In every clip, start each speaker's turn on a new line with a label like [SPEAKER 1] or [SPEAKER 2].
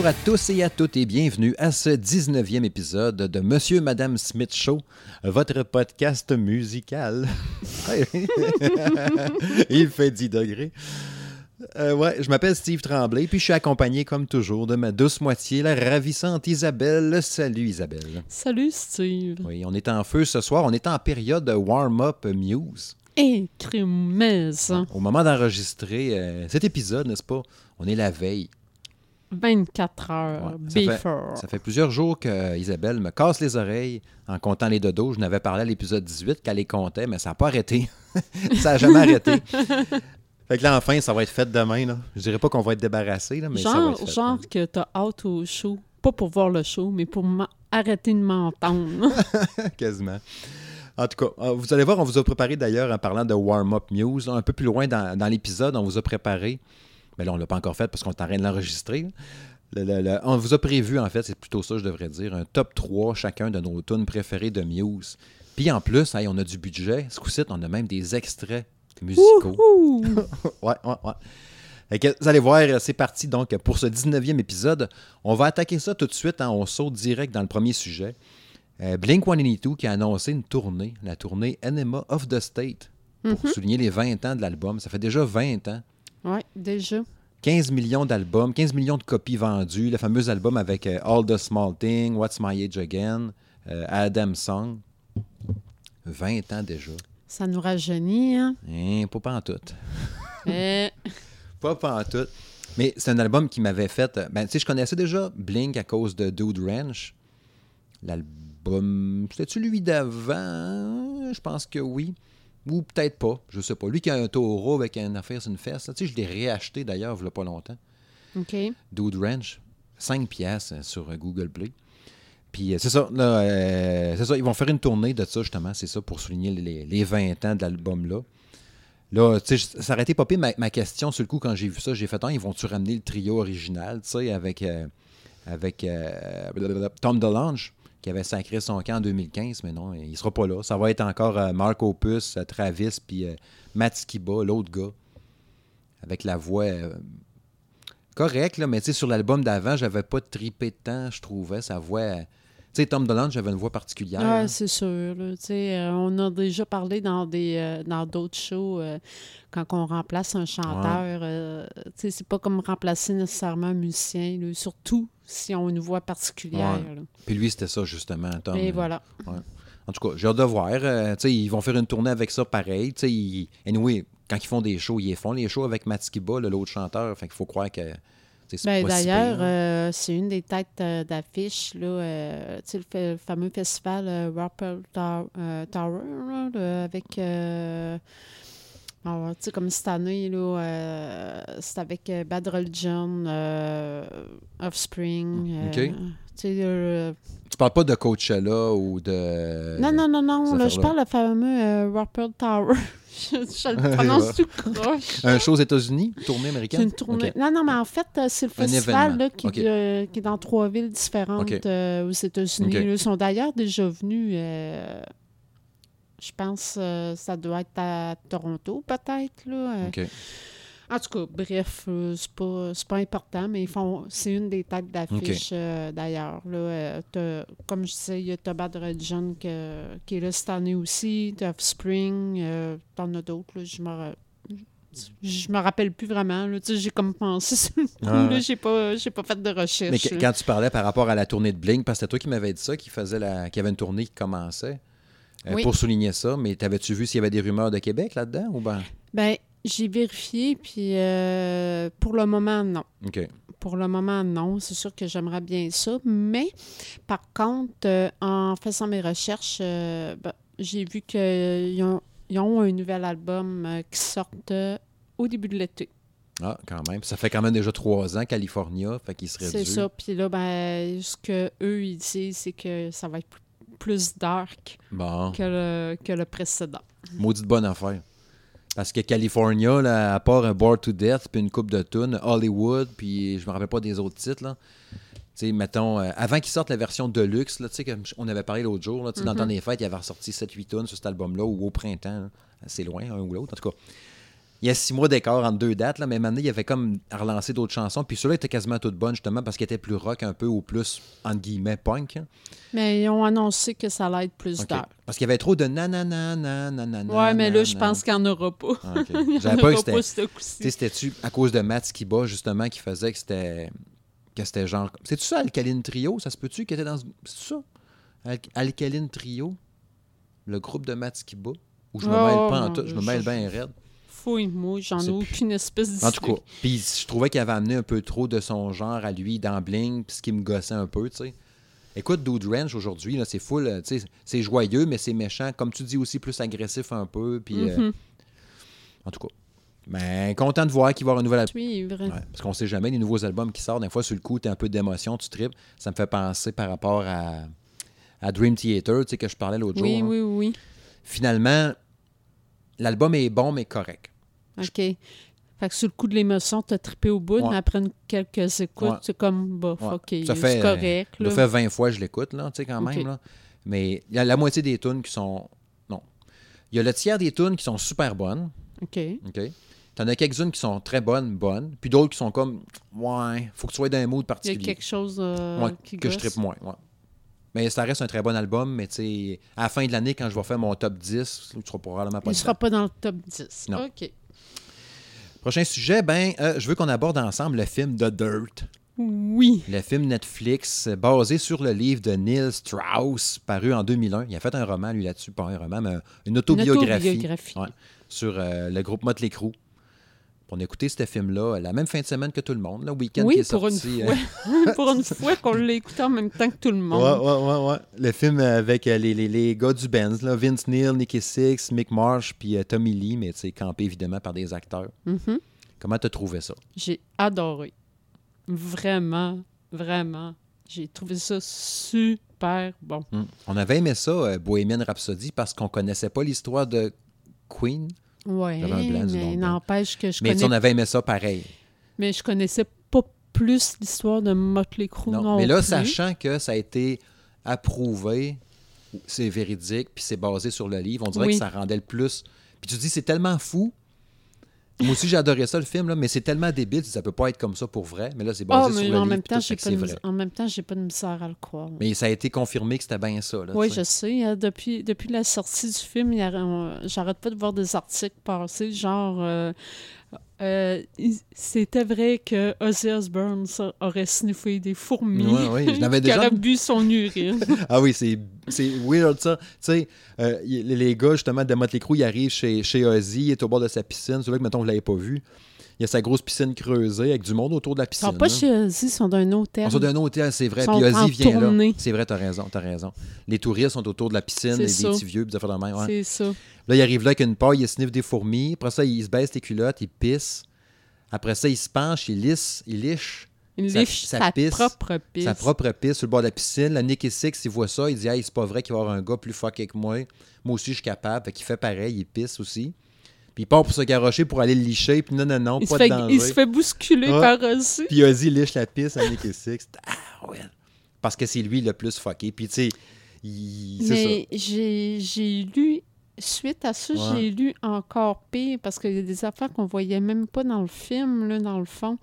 [SPEAKER 1] Bonjour à tous et à toutes et bienvenue à ce 19e épisode de Monsieur Madame Smith Show, votre podcast musical. Il fait 10 degrés. Euh, ouais, je m'appelle Steve Tremblay, puis je suis accompagné comme toujours de ma douce moitié, la ravissante Isabelle. Salut Isabelle.
[SPEAKER 2] Salut Steve.
[SPEAKER 1] Oui, on est en feu ce soir, on est en période warm-up muse.
[SPEAKER 2] Et crémeuse.
[SPEAKER 1] Au moment d'enregistrer euh, cet épisode, n'est-ce pas, on est la veille.
[SPEAKER 2] 24 heures
[SPEAKER 1] Ouais, ça, fait,
[SPEAKER 2] before.
[SPEAKER 1] ça fait plusieurs jours que Isabelle me casse les oreilles en comptant les dodos. Je n'avais parlé à l'épisode 18 qu'elle les comptait, mais ça n'a pas arrêté. ça n'a jamais arrêté. Fait que là, enfin, ça va être fait demain. Là. Je dirais pas qu'on va être débarrassé, là, mais ça va
[SPEAKER 2] genre
[SPEAKER 1] être fait.
[SPEAKER 2] genre que t'as hâte au show. Pas pour voir le show, mais pour arrêter de m'entendre.
[SPEAKER 1] Quasiment. En tout cas, euh, vous allez voir, on vous a préparé d'ailleurs en parlant de warm-up news. un peu plus loin dans, dans l'épisode, on vous a préparé. Mais là, on ne l'a pas encore fait parce qu'on est en train de l'enregistrer. Le- le- le- on vous a prévu, en fait, c'est plutôt ça, je devrais dire, un top 3 chacun de nos tunes préférées de Muse. Puis en plus, hey, on a du budget. Ce coup-ci, on a même des extraits musicaux. Ouais, ouais, ouais. Que, vous allez voir, c'est parti donc pour ce 19e épisode. On va attaquer ça tout de suite. hein. on saute direct dans le premier sujet. Euh, Blink 182 qui a annoncé une tournée, la tournée Enema of the State, pour souligner les 20 ans de l'album. Ça fait déjà 20 ans.
[SPEAKER 2] Ouais, déjà.
[SPEAKER 1] 15 millions d'albums, 15 millions de copies vendues. Le fameux album avec euh, All the Small Thing, What's My Age Again, euh, Adam Song. 20 ans déjà.
[SPEAKER 2] Ça nous rajeunit, hein?
[SPEAKER 1] Hein, pas pantoute.
[SPEAKER 2] Eh,
[SPEAKER 1] Pas pantoute. Mais c'est un album qui m'avait fait. euh, Ben, tu sais, je connaissais déjà Blink à cause de Dude Ranch. L'album. C'était-tu lui d'avant? Je pense que oui. Ou peut-être pas. Je sais pas. Lui qui a un taureau avec une affaire sur une fesse. là, Tu sais, je l'ai réacheté d'ailleurs, il y a pas longtemps.
[SPEAKER 2] OK.
[SPEAKER 1] Dude Ranch. 5 piastres euh, sur euh, Google Play. Puis euh, c'est ça, là, euh, c'est ça, ils vont faire une tournée de ça justement, c'est ça, pour souligner les, les 20 ans de l'album-là. Là, tu sais, ça aurait été popé ma, ma question sur le coup quand j'ai vu ça. J'ai fait, ah, ils vont-tu ramener le trio original, tu sais, avec, euh, avec euh, Tom DeLonge, qui avait sacré son camp en 2015, mais non, il sera pas là. Ça va être encore euh, Mark Opus, euh, Travis, puis euh, Matt Skiba, l'autre gars, avec la voix euh, correcte, là, mais tu sais, sur l'album d'avant, j'avais pas tripé de temps, je trouvais, sa voix... euh, Tu sais, Tom DeLonge avait une voix particulière.
[SPEAKER 2] Ouais,
[SPEAKER 1] hein.
[SPEAKER 2] c'est sûr. là. Euh, on a déjà parlé dans des euh, dans d'autres shows euh, quand on remplace un chanteur. sais, c'est pas comme remplacer nécessairement un musicien, là, surtout si on a une voix particulière.
[SPEAKER 1] Ouais. Puis lui, c'était ça, justement, Tom.
[SPEAKER 2] Et voilà.
[SPEAKER 1] En tout cas, j'ai hâte de voir. euh, ils vont faire une tournée avec ça pareil. Ils- anyway, quand ils font des shows, ils les font les shows avec le- l'autre chanteur. Fait qu'il faut croire que
[SPEAKER 2] Ben,
[SPEAKER 1] si
[SPEAKER 2] D'ailleurs,
[SPEAKER 1] hein.
[SPEAKER 2] euh, c'est une des têtes euh, d'affiche, euh, le, le fameux festival Rappel Tow- Tower, là, avec, alors, tu sais, comme cette année, là, euh, c'est avec euh, Bad Religion, euh, Offspring.
[SPEAKER 1] OK.
[SPEAKER 2] tu euh,
[SPEAKER 1] parles pas de Coachella ou de.
[SPEAKER 2] non, non, non, non, là, je parle le fameux Rappel Tower. je, je le prononce tout croche.
[SPEAKER 1] Un show aux États-Unis, tournée américaine?
[SPEAKER 2] C'est une tournée. Non, non, mais en fait, c'est le
[SPEAKER 1] Un
[SPEAKER 2] festival là, qui, est dans trois villes différentes aux États-Unis. Ils sont d'ailleurs déjà venus. Euh, je pense que ça doit être à Toronto, peut-être. là. Euh. En tout cas, bref, euh, c'est pas, c'est pas important, mais ils font. C'est une des têtes d'affiche euh, d'ailleurs. là. Euh, comme je disais, il y a Toba que- qui est là cette année aussi, Offspring, euh, t'en as d'autres, là, je me je me rappelle plus vraiment. Là. Tu sais, J'ai comme pensé sur le coup.
[SPEAKER 1] Ah
[SPEAKER 2] J'ai pas, j'ai pas fait de recherche.
[SPEAKER 1] Mais quand tu parlais par rapport à la tournée de Blink, parce que c'était toi qui m'avais dit ça, qu'il faisait la... qu'il y avait une tournée qui commençait. Euh,
[SPEAKER 2] Oui.
[SPEAKER 1] Pour souligner ça, mais t'avais-tu vu s'il y avait des rumeurs de Québec là-dedans ou ben?
[SPEAKER 2] Ben, j'ai vérifié, puis euh, pour le moment, non.
[SPEAKER 1] OK.
[SPEAKER 2] Pour le moment, non. C'est sûr que j'aimerais bien ça. Mais par contre, euh, en faisant mes recherches, euh, ben, j'ai vu qu'ils ont, ils ont un nouvel album qui sort au début de l'été.
[SPEAKER 1] Ah, quand même. Ça fait quand même déjà trois ans, California, fait qu'il serait
[SPEAKER 2] C'est ça. Puis là, ben, ce que eux ils disent, c'est que ça va être plus- plus dark
[SPEAKER 1] Bon,
[SPEAKER 2] que le, que le précédent.
[SPEAKER 1] maudite bonne affaire. Parce que California, là, à part un Bored to Death, puis une coupe de tunes, Hollywood, puis je me rappelle pas des autres titres, là. Mettons, euh, avant qu'ils sortent la version Deluxe, là, comme on avait parlé l'autre jour, là, tu sais, dans le temps des fêtes, il avait ressorti 7-8 tunes sur cet album-là, ou au printemps, là. c'est loin, un ou l'autre, en tout cas. Il y a six mois d'écart entre deux dates, là, mais maintenant, il avait comme relancé d'autres chansons. Puis ceux-là étaient quasiment toutes bonnes, justement, parce qu'ils étaient plus rock un peu, ou plus, entre guillemets, punk. hein.
[SPEAKER 2] Mais ils ont annoncé que ça allait être plus
[SPEAKER 1] OK.
[SPEAKER 2] d'heures.
[SPEAKER 1] Parce qu'il y avait trop de nanana, nanana.
[SPEAKER 2] Ouais, mais là, je pense qu'il n'y en aura pas.
[SPEAKER 1] Ah, ok.
[SPEAKER 2] Il
[SPEAKER 1] J'avais
[SPEAKER 2] en aura pas
[SPEAKER 1] c'était-tu à cause de Matt Skiba, justement, qui faisait que c'était. Que c'était genre. C'est-tu ça, Alkaline Trio Ça se peut-tu qui était dans. ce- C'est ça Al- Alkaline Trio Le groupe de Matt Skiba Ou je me
[SPEAKER 2] Oh,
[SPEAKER 1] mêle pas en tout, je me mêle bien raide.
[SPEAKER 2] Fouille-moi, j'en ai aucune espèce d'idée.
[SPEAKER 1] En tout cas, puis je trouvais qu'il avait amené un peu trop de son genre à lui dans Bling, puis ce qui me gossait un peu, tu sais. Écoute, Dude Ranch aujourd'hui, là, c'est full, tu sais, c'est joyeux, mais c'est méchant, comme tu dis aussi, plus agressif un peu, puis euh,
[SPEAKER 2] Mhm.
[SPEAKER 1] en tout cas. Ben, content de voir qu'il va y avoir un nouvel album.
[SPEAKER 2] Suivre.
[SPEAKER 1] Ouais, parce qu'on sait jamais, les nouveaux albums qui sortent, des fois, sur le coup, tu un peu d'émotion, tu tripes. Ça me fait penser par rapport à, à Dream Theater, tu sais, que je parlais l'autre
[SPEAKER 2] Oui,
[SPEAKER 1] jour. hein.
[SPEAKER 2] oui, oui.
[SPEAKER 1] Finalement, l'album est bon, mais correct.
[SPEAKER 2] OK. Fait que sur le coup de l'émotion, t'as trippé au bout,
[SPEAKER 1] Ouais.
[SPEAKER 2] mais après quelques écoutes,
[SPEAKER 1] Ouais.
[SPEAKER 2] c'est comme, bof,
[SPEAKER 1] Ouais.
[SPEAKER 2] OK,
[SPEAKER 1] Ça fait,
[SPEAKER 2] correct.
[SPEAKER 1] Ça
[SPEAKER 2] là.
[SPEAKER 1] fait 20 fois que je l'écoute, là, tu sais, quand même. Là. Mais il y a la moitié des tunes qui sont. Non. Il y a le tiers des tunes qui sont super bonnes.
[SPEAKER 2] OK.
[SPEAKER 1] OK? T'en as quelques-unes qui sont très bonnes, bonnes. Puis d'autres qui sont comme. Ouais, faut que tu sois dans un mood
[SPEAKER 2] Il y a
[SPEAKER 1] particulier.
[SPEAKER 2] quelque chose euh, qui
[SPEAKER 1] que je trippe moins. ouais. Mais ça reste un très bon album, mais tu à la fin de l'année, quand je vais faire mon top 10, tu seras probablement pas
[SPEAKER 2] Il ne sera pas dans le top 10.
[SPEAKER 1] Non.
[SPEAKER 2] OK.
[SPEAKER 1] Prochain sujet, ben, euh, je veux qu'on aborde ensemble le film The Dirt.
[SPEAKER 2] Oui.
[SPEAKER 1] Le film Netflix basé sur le livre de Neil Strauss, paru en 2001. Il a fait un roman, lui, là-dessus. Pas un roman, mais une autobiographie.
[SPEAKER 2] autobiographie.
[SPEAKER 1] Ouais, sur euh, le groupe Motley Crue. On a écouté ce film-là la même fin de semaine que tout le monde, le week-end
[SPEAKER 2] Oui,
[SPEAKER 1] qui est
[SPEAKER 2] pour une
[SPEAKER 1] sorti.
[SPEAKER 2] fois.
[SPEAKER 1] euh,
[SPEAKER 2] pour une fois qu'on l'a écouté en même temps que tout le
[SPEAKER 1] Ouais,
[SPEAKER 2] monde.
[SPEAKER 1] ouais, ouais, ouais. Le film avec euh, les, les, les gars du Benz, là, Vince Neil, Nicky Six, Mick Marsh, puis euh, Tommy Lee, mais tu sais, campé évidemment par des acteurs.
[SPEAKER 2] Mhm.
[SPEAKER 1] Comment t'as trouvé ça?
[SPEAKER 2] J'ai adoré. Vraiment, vraiment. J'ai trouvé ça super bon.
[SPEAKER 1] Hmm. On avait aimé ça, euh, Bohemian Rhapsody, parce qu'on connaissait pas l'histoire de Queen,
[SPEAKER 2] Oui, mais
[SPEAKER 1] dedans.
[SPEAKER 2] n'empêche que je
[SPEAKER 1] mais
[SPEAKER 2] connais
[SPEAKER 1] on avait aimé ça pareil.
[SPEAKER 2] mais je connaissais pas plus l'histoire de Motley Crue
[SPEAKER 1] Non.
[SPEAKER 2] non,
[SPEAKER 1] mais là,
[SPEAKER 2] plus.
[SPEAKER 1] sachant que ça a été approuvé, c'est véridique, puis c'est basé sur le livre, on dirait
[SPEAKER 2] Oui.
[SPEAKER 1] que ça rendait le plus. Puis tu te dis, c'est tellement fou. Moi aussi, j'ai adoré ça, le film, là, mais c'est tellement débile, ça peut pas être comme ça pour vrai. Mais là, c'est basé
[SPEAKER 2] Ah,
[SPEAKER 1] sur le
[SPEAKER 2] en
[SPEAKER 1] livre,
[SPEAKER 2] même temps,
[SPEAKER 1] tout,
[SPEAKER 2] pas de
[SPEAKER 1] vrai.
[SPEAKER 2] en même temps, j'ai pas de misère à le croire.
[SPEAKER 1] Mais ça a été confirmé que c'était bien ça. Là,
[SPEAKER 2] Oui, je sais. hein, depuis, depuis la sortie du film, j'arrête pas de voir des articles passer, genre euh, euh, c'était vrai que Ozzy Osbourne aurait sniffé des fourmis,
[SPEAKER 1] Ouais, ouais, je l'avais déjà-
[SPEAKER 2] aurait bu son urine.
[SPEAKER 1] Ah oui, c'est c'est weird ça. Tu sais, euh, les gars justement de Motley Crue, ils arrivent chez, chez Ozzy, il est au bord de sa piscine. Celui-là que, mettons, vous l'avez pas vu. Il y a sa grosse piscine creusée avec du monde autour de la
[SPEAKER 2] Ils
[SPEAKER 1] piscine.
[SPEAKER 2] sont pas chez Ozzy, ils sont d'un hôtel.
[SPEAKER 1] On sort d'un hôtel, c'est vrai.
[SPEAKER 2] Ils
[SPEAKER 1] Puis
[SPEAKER 2] sont
[SPEAKER 1] Ozzy vient
[SPEAKER 2] tournée.
[SPEAKER 1] là. C'est vrai, t'as raison, t'as raison. Les touristes sont autour de la piscine, les, des petits vieux, puis de même. ouais.
[SPEAKER 2] C'est ça.
[SPEAKER 1] Là, il arrive là avec une paille, il sniffe des fourmis. Après ça, il se baisse les culottes, il pisse. Après ça, il se penche, il lisse, il liche
[SPEAKER 2] Il
[SPEAKER 1] Sa-
[SPEAKER 2] liche
[SPEAKER 1] sa
[SPEAKER 2] sa,
[SPEAKER 1] pisse,
[SPEAKER 2] propre pisse.
[SPEAKER 1] sa propre pisse sur le bord de la piscine. La Nicky Six, il voit ça, il dit Hey, c'est pas vrai qu'il va y avoir un gars plus fucké que moi. Moi aussi, je suis capable. Fait qu'il fait pareil, il pisse aussi. Puis il part pour se garrocher pour aller le licher. Puis non, non, non,
[SPEAKER 2] il, se
[SPEAKER 1] pas
[SPEAKER 2] fait,
[SPEAKER 1] de danger.
[SPEAKER 2] il se fait bousculer
[SPEAKER 1] Ouais.
[SPEAKER 2] par Ozzy.
[SPEAKER 1] Puis Ozzy liche la pisse à Nicky Six. Ah ouais. Parce que c'est lui le plus fucké. Puis tu sais, il- c'est ça.
[SPEAKER 2] Mais j'ai j'ai lu, suite à ça,
[SPEAKER 1] Ouais.
[SPEAKER 2] j'ai lu encore pire parce qu'il y a des affaires qu'on voyait même pas dans le film, là, dans le fond.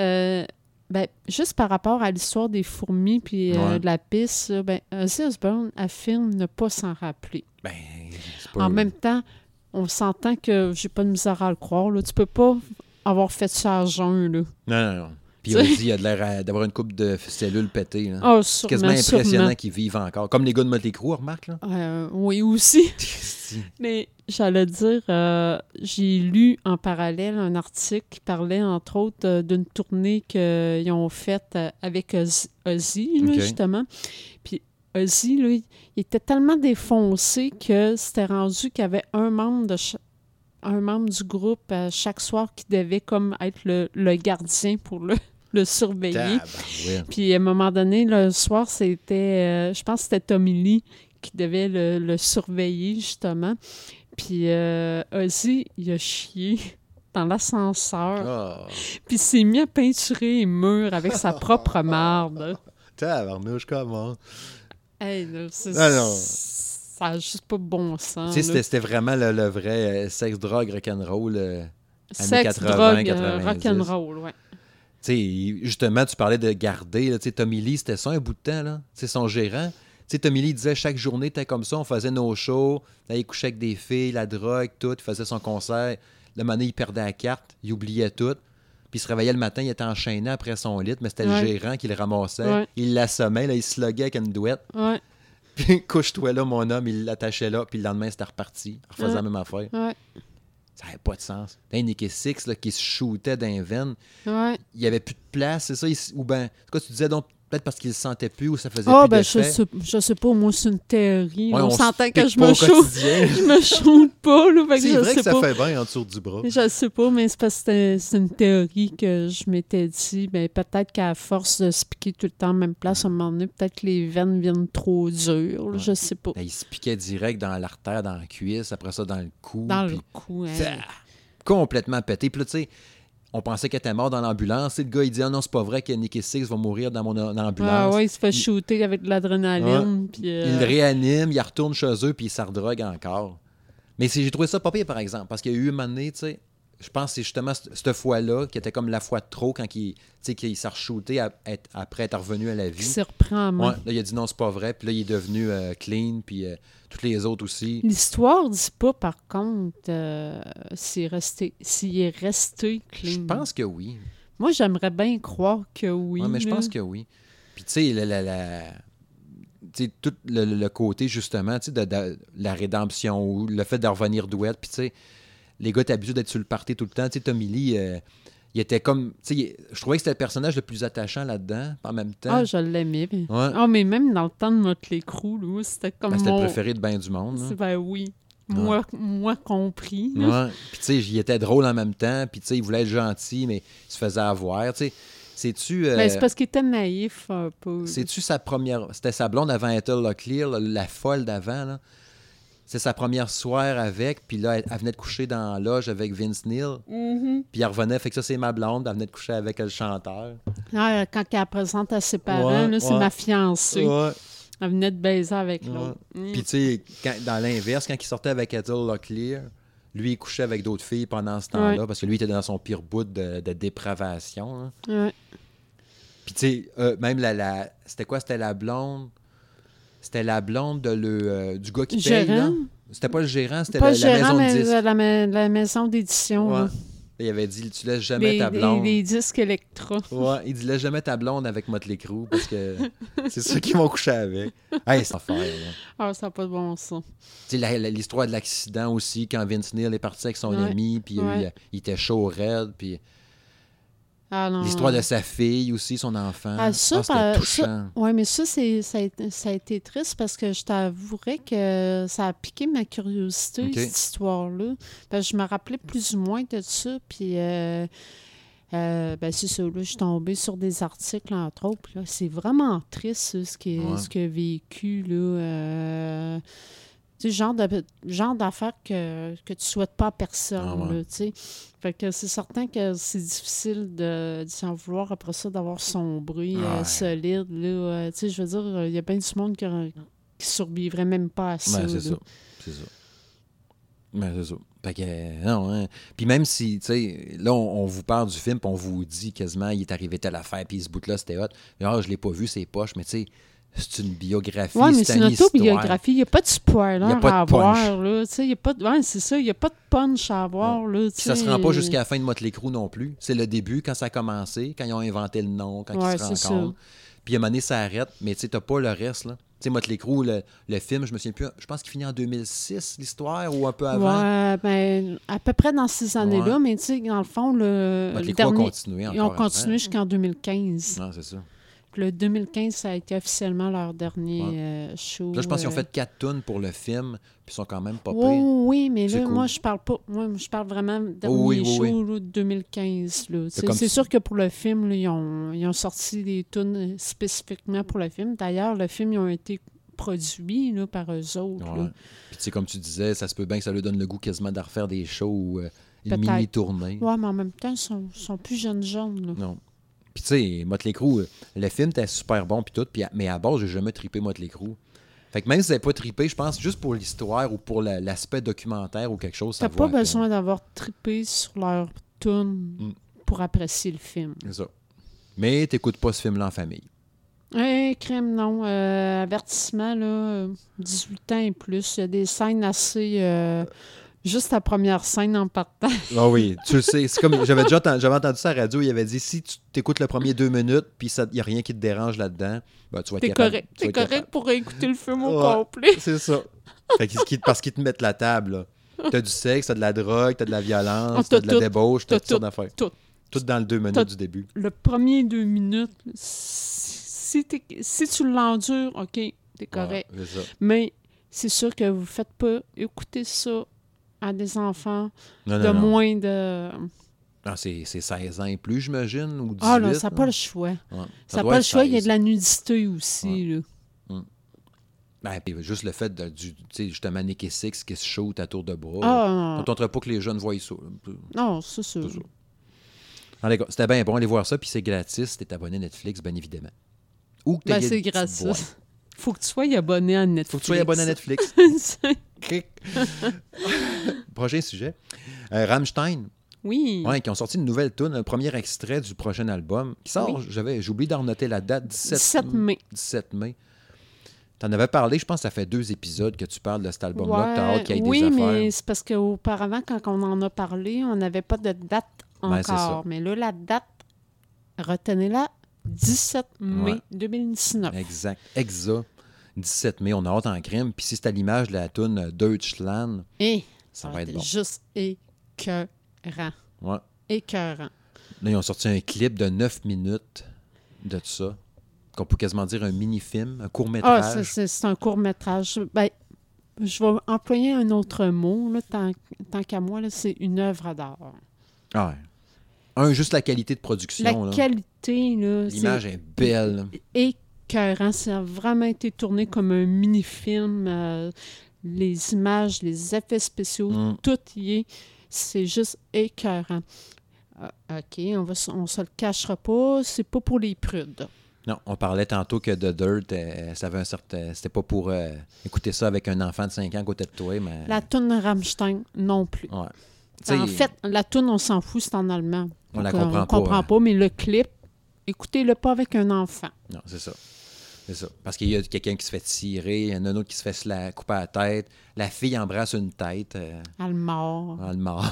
[SPEAKER 2] Euh, ben, juste par rapport à l'histoire des fourmis puis euh,
[SPEAKER 1] Ouais.
[SPEAKER 2] de la piste, là, ben, Ozzy Osbourne affirme ne pas s'en rappeler.
[SPEAKER 1] Ben, c'est pas.
[SPEAKER 2] En même temps, on s'entend que j'ai pas de misère à le croire. Là. Tu peux pas avoir fait ça à jeun. Là.
[SPEAKER 1] Non, non, non. Puis Ozzy, il a de l'air d'avoir une coupe de cellules pétées. là.
[SPEAKER 2] Ah,
[SPEAKER 1] c'est
[SPEAKER 2] sûrement,
[SPEAKER 1] quasiment impressionnant qu'ils vivent encore. Comme les gars de Motley Crue, remarque, là.
[SPEAKER 2] Euh, oui, aussi. Mais j'allais dire, euh, j'ai lu en parallèle un article qui parlait entre autres euh, d'une tournée qu'ils ont faite avec Ozzy, justement. Puis Ozzy, là, il était tellement défoncé que c'était rendu qu'il y avait un membre de un membre du groupe euh, chaque soir qui devait comme être le, le gardien pour le, le surveiller. Puis à un moment donné, le soir, c'était, euh, je pense que c'était Tommy Lee qui devait le, le surveiller, justement. Puis euh, Ozzy, il a chié dans l'ascenseur.
[SPEAKER 1] Ah,
[SPEAKER 2] Puis il s'est mis à peinturer les murs avec sa propre marde.
[SPEAKER 1] tabarnouche, comment?
[SPEAKER 2] Hey. Ça n'a juste pas bon sens.
[SPEAKER 1] C'était- vraiment le, le vrai euh, sexe, drogue, rock'n'roll. euh,
[SPEAKER 2] Sexe,
[SPEAKER 1] 80,
[SPEAKER 2] drogue,
[SPEAKER 1] 90.
[SPEAKER 2] rock'n'roll, ouais.
[SPEAKER 1] Tu sais, justement, tu parlais de garder. Là, tu sais, Tommy Lee, c'était ça un bout de temps. là. C'est son gérant. Tu sais, Tommy Lee disait chaque journée, t'es comme ça, on faisait nos shows, là, il couchait avec des filles, la drogue, tout, il faisait son concert. Le moment donné, il perdait la carte, il oubliait tout. Puis il se réveillait le matin, il était enchaîné après son lit, mais c'était
[SPEAKER 2] Ouais.
[SPEAKER 1] le gérant qui le ramassait.
[SPEAKER 2] Ouais.
[SPEAKER 1] Il l'assommait, là, il se loguait avec une douette.
[SPEAKER 2] Ouais,
[SPEAKER 1] Puis couche-toi là, mon homme, il l'attachait là, puis le lendemain, c'était reparti. Il refaisait la même affaire. Ça n'avait pas de sens. T'as Nicky Six là, qui se shootait veines.
[SPEAKER 2] ouais.
[SPEAKER 1] Il n'y avait plus de place, c'est ça? il ou ben, quoi tu disais donc, peut-être parce qu'il le sentait plus ou ça faisait
[SPEAKER 2] Ah,
[SPEAKER 1] plus
[SPEAKER 2] ben, je sais, je sais pas, moi, c'est une théorie.
[SPEAKER 1] Ouais,
[SPEAKER 2] on
[SPEAKER 1] se
[SPEAKER 2] s'entend que je me
[SPEAKER 1] au
[SPEAKER 2] chauffe. Je me chauffe pas,
[SPEAKER 1] C'est
[SPEAKER 2] je
[SPEAKER 1] vrai
[SPEAKER 2] sais
[SPEAKER 1] que ça
[SPEAKER 2] pas.
[SPEAKER 1] fait bien en dessous du bras.
[SPEAKER 2] Je sais pas, mais c'est parce que c'est une théorie que je m'étais dit. Ben, peut-être qu'à force de se piquer tout le temps à la même place, à un moment donné, peut-être que les veines viennent trop dures.
[SPEAKER 1] Ouais.
[SPEAKER 2] Je sais pas.
[SPEAKER 1] Ben, il se piquait direct dans l'artère, dans la cuisse, après ça dans le cou.
[SPEAKER 2] Dans
[SPEAKER 1] puis
[SPEAKER 2] le cou. hein.
[SPEAKER 1] ça- complètement pété. Puis là, tu sais, on pensait qu'elle était morte dans l'ambulance. Et le gars, il dit Ah non, c'est pas vrai que Nicky Six va mourir dans mon dans
[SPEAKER 2] Ah ouais, il se fait
[SPEAKER 1] Il-
[SPEAKER 2] shooter avec de l'adrénaline. euh,
[SPEAKER 1] Il le réanime, il retourne chez eux, puis il s'en redrogue encore. Mais j'ai trouvé ça pas pire, par exemple, parce qu'il y a eu un moment donné, tu sais, je pense que c'est justement cette fois-là qui était comme la fois de trop quand il, qu'il s'est re-shooté à- être- après être revenu à la vie.
[SPEAKER 2] se reprend.
[SPEAKER 1] Ouais, là, il a dit non, c'est pas vrai, puis là, il est devenu euh, clean, puis euh, toutes les autres aussi.
[SPEAKER 2] L'histoire dit pas, par contre, euh, s'il est resté- s'il est resté clean.
[SPEAKER 1] Je pense que oui.
[SPEAKER 2] Moi, j'aimerais bien croire que oui.
[SPEAKER 1] Ouais, mais je pense que oui. Puis, tu sais, la, la- la- tout le, le côté, justement, de, de la rédemption ou le fait de revenir douette. Puis, tu sais, les gars étaient habitués d'être sur le party tout le temps. Tu sais, Tommy Lee, euh, il était comme. Tu sais, je trouvais que c'était le personnage le plus attachant là-dedans, en même temps.
[SPEAKER 2] Ah, je l'aimais. mais-
[SPEAKER 1] Ouais.
[SPEAKER 2] Ah, mais même dans le temps de Motley Crue, là, c'était comme
[SPEAKER 1] Ben, c'était
[SPEAKER 2] mon...
[SPEAKER 1] le préféré de bien du monde.
[SPEAKER 2] C'est- Ben oui. Moi, moi compris.
[SPEAKER 1] Ouais. Puis, tu sais, il était drôle en même temps. Puis, tu sais, il voulait être gentil, mais il se faisait avoir. Tu sais, c'est-tu. euh,
[SPEAKER 2] Ben, c'est parce qu'il était naïf un peu.
[SPEAKER 1] C'est-tu sa première. C'était sa blonde avant Ethel Locklear, la folle d'avant. là? C'est sa première soirée avec, puis là, elle, elle venait de coucher dans la loge avec Vince Neil,
[SPEAKER 2] Mhm.
[SPEAKER 1] puis elle revenait, fait que ça, c'est ma blonde, elle venait de coucher avec le chanteur.
[SPEAKER 2] Ah, quand elle présente à ses parents,
[SPEAKER 1] Ouais,
[SPEAKER 2] c'est
[SPEAKER 1] ouais.
[SPEAKER 2] ma fiancée.
[SPEAKER 1] Ouais.
[SPEAKER 2] Elle venait de baiser avec l'autre. Mm.
[SPEAKER 1] Puis, tu sais, dans l'inverse, quand il sortait avec Ethel Locklear, lui, il couchait avec d'autres filles pendant ce temps-là, parce que lui, il était dans son pire bout de, de dépravation. hein. Puis, tu sais, euh, même la. la c'était quoi? C'était la blonde C'était la blonde de le, euh, du gars qui paye, là.
[SPEAKER 2] Gérant?
[SPEAKER 1] C'était pas le gérant, c'était la, maison de
[SPEAKER 2] mais
[SPEAKER 1] disques.
[SPEAKER 2] la, ma- la maison d'édition.
[SPEAKER 1] Ouais. Il avait dit Tu laisses jamais
[SPEAKER 2] Les,
[SPEAKER 1] ta
[SPEAKER 2] les-
[SPEAKER 1] blonde.
[SPEAKER 2] les disques Electra.
[SPEAKER 1] Ouais, il dit Laisse jamais ta blonde avec Motley Crue parce que c'est ceux qui vont coucher avec. Hey, c'est là.
[SPEAKER 2] Ah, ça n'a pas de bon sens.
[SPEAKER 1] L'histoire de l'accident aussi, quand Vince Neil est parti avec son
[SPEAKER 2] Ouais.
[SPEAKER 1] ami, puis il était chaud raide, puis
[SPEAKER 2] Ah,
[SPEAKER 1] l'histoire de sa fille aussi, son enfant.
[SPEAKER 2] Ah, ça, par-
[SPEAKER 1] touchant.
[SPEAKER 2] Oui, mais ça, c'est, ça, a été, ça a été triste parce que je t'avouerais que ça a piqué ma curiosité, cette histoire-là. Parce que je me rappelais plus ou moins de ça. Puis, euh, euh, ben, c'est ça, là, je suis tombée sur des articles, entre autres. c'est vraiment triste, ça, ce qu'il
[SPEAKER 1] Ouais.
[SPEAKER 2] ce qu'il a vécu, là. euh, tu sais, genre de genre d'affaires que, que tu souhaites pas à personne,
[SPEAKER 1] Ah ouais.
[SPEAKER 2] là, tu sais. Fait que c'est certain que c'est difficile de, de s'en vouloir après ça, d'avoir sombré euh,
[SPEAKER 1] Ouais.
[SPEAKER 2] solide, là. Euh, tu sais, je veux dire, il y a bien du monde qui, qui survivrait même pas à ça.
[SPEAKER 1] Ben, c'est ça. C'est ça. Ben, c'est ça. Fait que, euh, non, hein. Puis même si, tu sais, là, on, on vous parle du film, puis on vous dit quasiment, il est arrivé telle affaire, puis ce bout-là, c'était hot. Mais, ah, je l'ai pas vu, c'est poche, mais tu sais, c'est une biographie,
[SPEAKER 2] Oui, mais c'est une autobiographie. Il n'y a pas de spoiler
[SPEAKER 1] a pas de
[SPEAKER 2] à avoir. Il a pas de... ouais, c'est ça. Il n'y a pas de punch à avoir. Là,
[SPEAKER 1] ça se
[SPEAKER 2] sais.
[SPEAKER 1] rend pas jusqu'à la fin de Motley Crue non plus. C'est le début, quand ça a commencé, quand ils ont inventé le nom, quand
[SPEAKER 2] Ouais,
[SPEAKER 1] ils se rencontrent. Puis à un moment donné, ça arrête, mais tu t'as pas le reste, là. Tu sais, Motley Crue, le, le film, je me souviens plus, je pense qu'il finit en 2006, l'histoire, ou un peu avant.
[SPEAKER 2] Ouais, ben, à peu près dans ces années-là, mais tu sais, dans le fond, le,
[SPEAKER 1] Motley
[SPEAKER 2] le
[SPEAKER 1] Crue a continué encore
[SPEAKER 2] Ils ont continué jusqu'en 2015.
[SPEAKER 1] Non, c'est ça.
[SPEAKER 2] Le 2015, ça a été officiellement leur dernier
[SPEAKER 1] Ouais.
[SPEAKER 2] euh, show.
[SPEAKER 1] Là, je pense qu'ils ont
[SPEAKER 2] euh,
[SPEAKER 1] fait quatre tunes pour le film, puis ils sont quand même pas pires.
[SPEAKER 2] Oh, oui, mais là,
[SPEAKER 1] cool.
[SPEAKER 2] moi, je parle pas. Moi, je parle vraiment dernier
[SPEAKER 1] oui, oui,
[SPEAKER 2] show là, de 2015. là. C'est sûr que pour le film, là, ils, ont, ils ont sorti des tunes spécifiquement pour le film. D'ailleurs, le film, ils ont été produits là, par eux autres.
[SPEAKER 1] Ouais. Puis tu sais, comme tu disais, ça se peut bien que ça lui donne le goût quasiment de refaire des shows euh, une mini-tournée.
[SPEAKER 2] Ouais, mais en même temps, ils sont, sont plus jeunes jeunes.
[SPEAKER 1] Non. Puis tu sais, Motley Crue, euh, le film était super bon puis tout, puis à- mais à base, j'ai jamais trippé Motley Crue. Fait que même si vous pas trippé, je pense juste pour l'histoire ou pour la- l'aspect documentaire ou quelque chose, ça
[SPEAKER 2] T'as pas besoin d'avoir trippé sur leur tune
[SPEAKER 1] Mm.
[SPEAKER 2] pour apprécier le film.
[SPEAKER 1] C'est ça. Mais t'écoutes pas ce film-là en famille.
[SPEAKER 2] Eh, crème, non. Euh, avertissement, là, euh, 18 ans et plus. Il y a des scènes assez... euh, juste la première scène en partant.
[SPEAKER 1] Ah oui, tu le sais. C'est comme j'avais déjà entendu, j'avais entendu ça à la radio, il avait dit si tu t'écoutes le premier deux minutes puis il n'y a rien qui te dérange là-dedans, ben, tu vas être
[SPEAKER 2] T'es correct.
[SPEAKER 1] tu être
[SPEAKER 2] correct pour écouter le film au
[SPEAKER 1] Ouais.
[SPEAKER 2] complet.
[SPEAKER 1] C'est ça. Fait parce qu'ils te mettent la table. là. T'as du sexe, t'as de la drogue, t'as de la violence,
[SPEAKER 2] Ah,
[SPEAKER 1] t'as de la débauche, t'as toutes sortes
[SPEAKER 2] tout.
[SPEAKER 1] d'affaires.
[SPEAKER 2] Tout.
[SPEAKER 1] Tout dans le deux minutes du début.
[SPEAKER 2] Le premier deux minutes, si, si tu l'endures, OK, t'es correct.
[SPEAKER 1] Ouais.
[SPEAKER 2] Mais c'est sûr que vous ne faites pas écouter ça à des enfants
[SPEAKER 1] Non,
[SPEAKER 2] de
[SPEAKER 1] non, non.
[SPEAKER 2] moins de...
[SPEAKER 1] Ah, c'est c'est 16 ans et plus, j'imagine, ou 18.
[SPEAKER 2] Ah non, ça n'a
[SPEAKER 1] là.
[SPEAKER 2] pas le choix.
[SPEAKER 1] Ouais.
[SPEAKER 2] Ça n'a pas le choix, il y a
[SPEAKER 1] 16.
[SPEAKER 2] de la nudité aussi. Là.
[SPEAKER 1] Ben, puis juste le fait de, du, tu sais, justement, Nicky Six qui se shoot à tour de bras.
[SPEAKER 2] Ah,
[SPEAKER 1] On tenterait pas que les jeunes voient ça. là.
[SPEAKER 2] non, c'est sûr.
[SPEAKER 1] C'était bien bon, allez voir ça, puis c'est gratis si t'es abonné Netflix, bien évidemment. Ou que
[SPEAKER 2] Ben, c'est gratis. Faut que tu sois abonné à Netflix.
[SPEAKER 1] Faut que tu sois abonné à Netflix. Cric. prochain sujet. Euh, Rammstein,
[SPEAKER 2] oui.
[SPEAKER 1] ouais, qui ont sorti une nouvelle tune, un premier extrait du prochain album, qui sort,
[SPEAKER 2] Oui.
[SPEAKER 1] j'avais, j'ai oublié d'en noter la date, 17,
[SPEAKER 2] 17 mai.
[SPEAKER 1] 17 mai. T'en avais parlé, je pense que ça fait deux épisodes que tu parles de cet album-là, hâte qu'il y ait
[SPEAKER 2] oui,
[SPEAKER 1] des affaires.
[SPEAKER 2] mais c'est parce qu'auparavant, quand on en a parlé, on n'avait pas de date
[SPEAKER 1] Ben,
[SPEAKER 2] encore. mais là, la date, retenez-la, 17 mai
[SPEAKER 1] Ouais.
[SPEAKER 2] 2019.
[SPEAKER 1] Exact. Exa, 17 mai, on a hâte en crème. Puis si c'est à l'image de la tune Deutschland,
[SPEAKER 2] Et
[SPEAKER 1] ça va être bon.
[SPEAKER 2] juste écœurant.
[SPEAKER 1] Ouais.
[SPEAKER 2] Écœurant.
[SPEAKER 1] Là, ils ont sorti un clip de 9 minutes de tout ça. Qu'on peut quasiment dire un mini-film, un
[SPEAKER 2] Ah,
[SPEAKER 1] court-métrage.
[SPEAKER 2] c'est- c'est un court-métrage. Ben, je vais employer un autre mot, là, tant, tant qu'à moi, c'est une œuvre d'art.
[SPEAKER 1] Ah ouais. Un, juste la qualité de production.
[SPEAKER 2] La
[SPEAKER 1] là.
[SPEAKER 2] qualité, là,
[SPEAKER 1] L'image est belle.
[SPEAKER 2] Écœurant. Ça a vraiment été tourné comme un mini-film. euh, les images, les effets spéciaux,
[SPEAKER 1] Mm.
[SPEAKER 2] tout y est. C'est juste écœurant. Ah, OK, on va, on se le cachera pas. C'est pas pour les prudes.
[SPEAKER 1] Non, on parlait tantôt que The Dirt, euh, ça avait un certain. C'était pas pour euh, écouter ça avec un enfant de 5 ans à côté de toi, mais.
[SPEAKER 2] La toune Rammstein, non plus.
[SPEAKER 1] Ouais.
[SPEAKER 2] En fait, la toune, on s'en fout, c'est en allemand.
[SPEAKER 1] On la comprend
[SPEAKER 2] on
[SPEAKER 1] pas,
[SPEAKER 2] comprend
[SPEAKER 1] hein.
[SPEAKER 2] pas, mais le clip, écoutez-le pas avec un enfant.
[SPEAKER 1] Non, c'est ça. C'est ça. Parce qu'il y a quelqu'un qui se fait tirer, il y en a un autre qui se fait se la couper la tête. La fille embrasse une tête euh,
[SPEAKER 2] Elle mord.
[SPEAKER 1] dans le mort.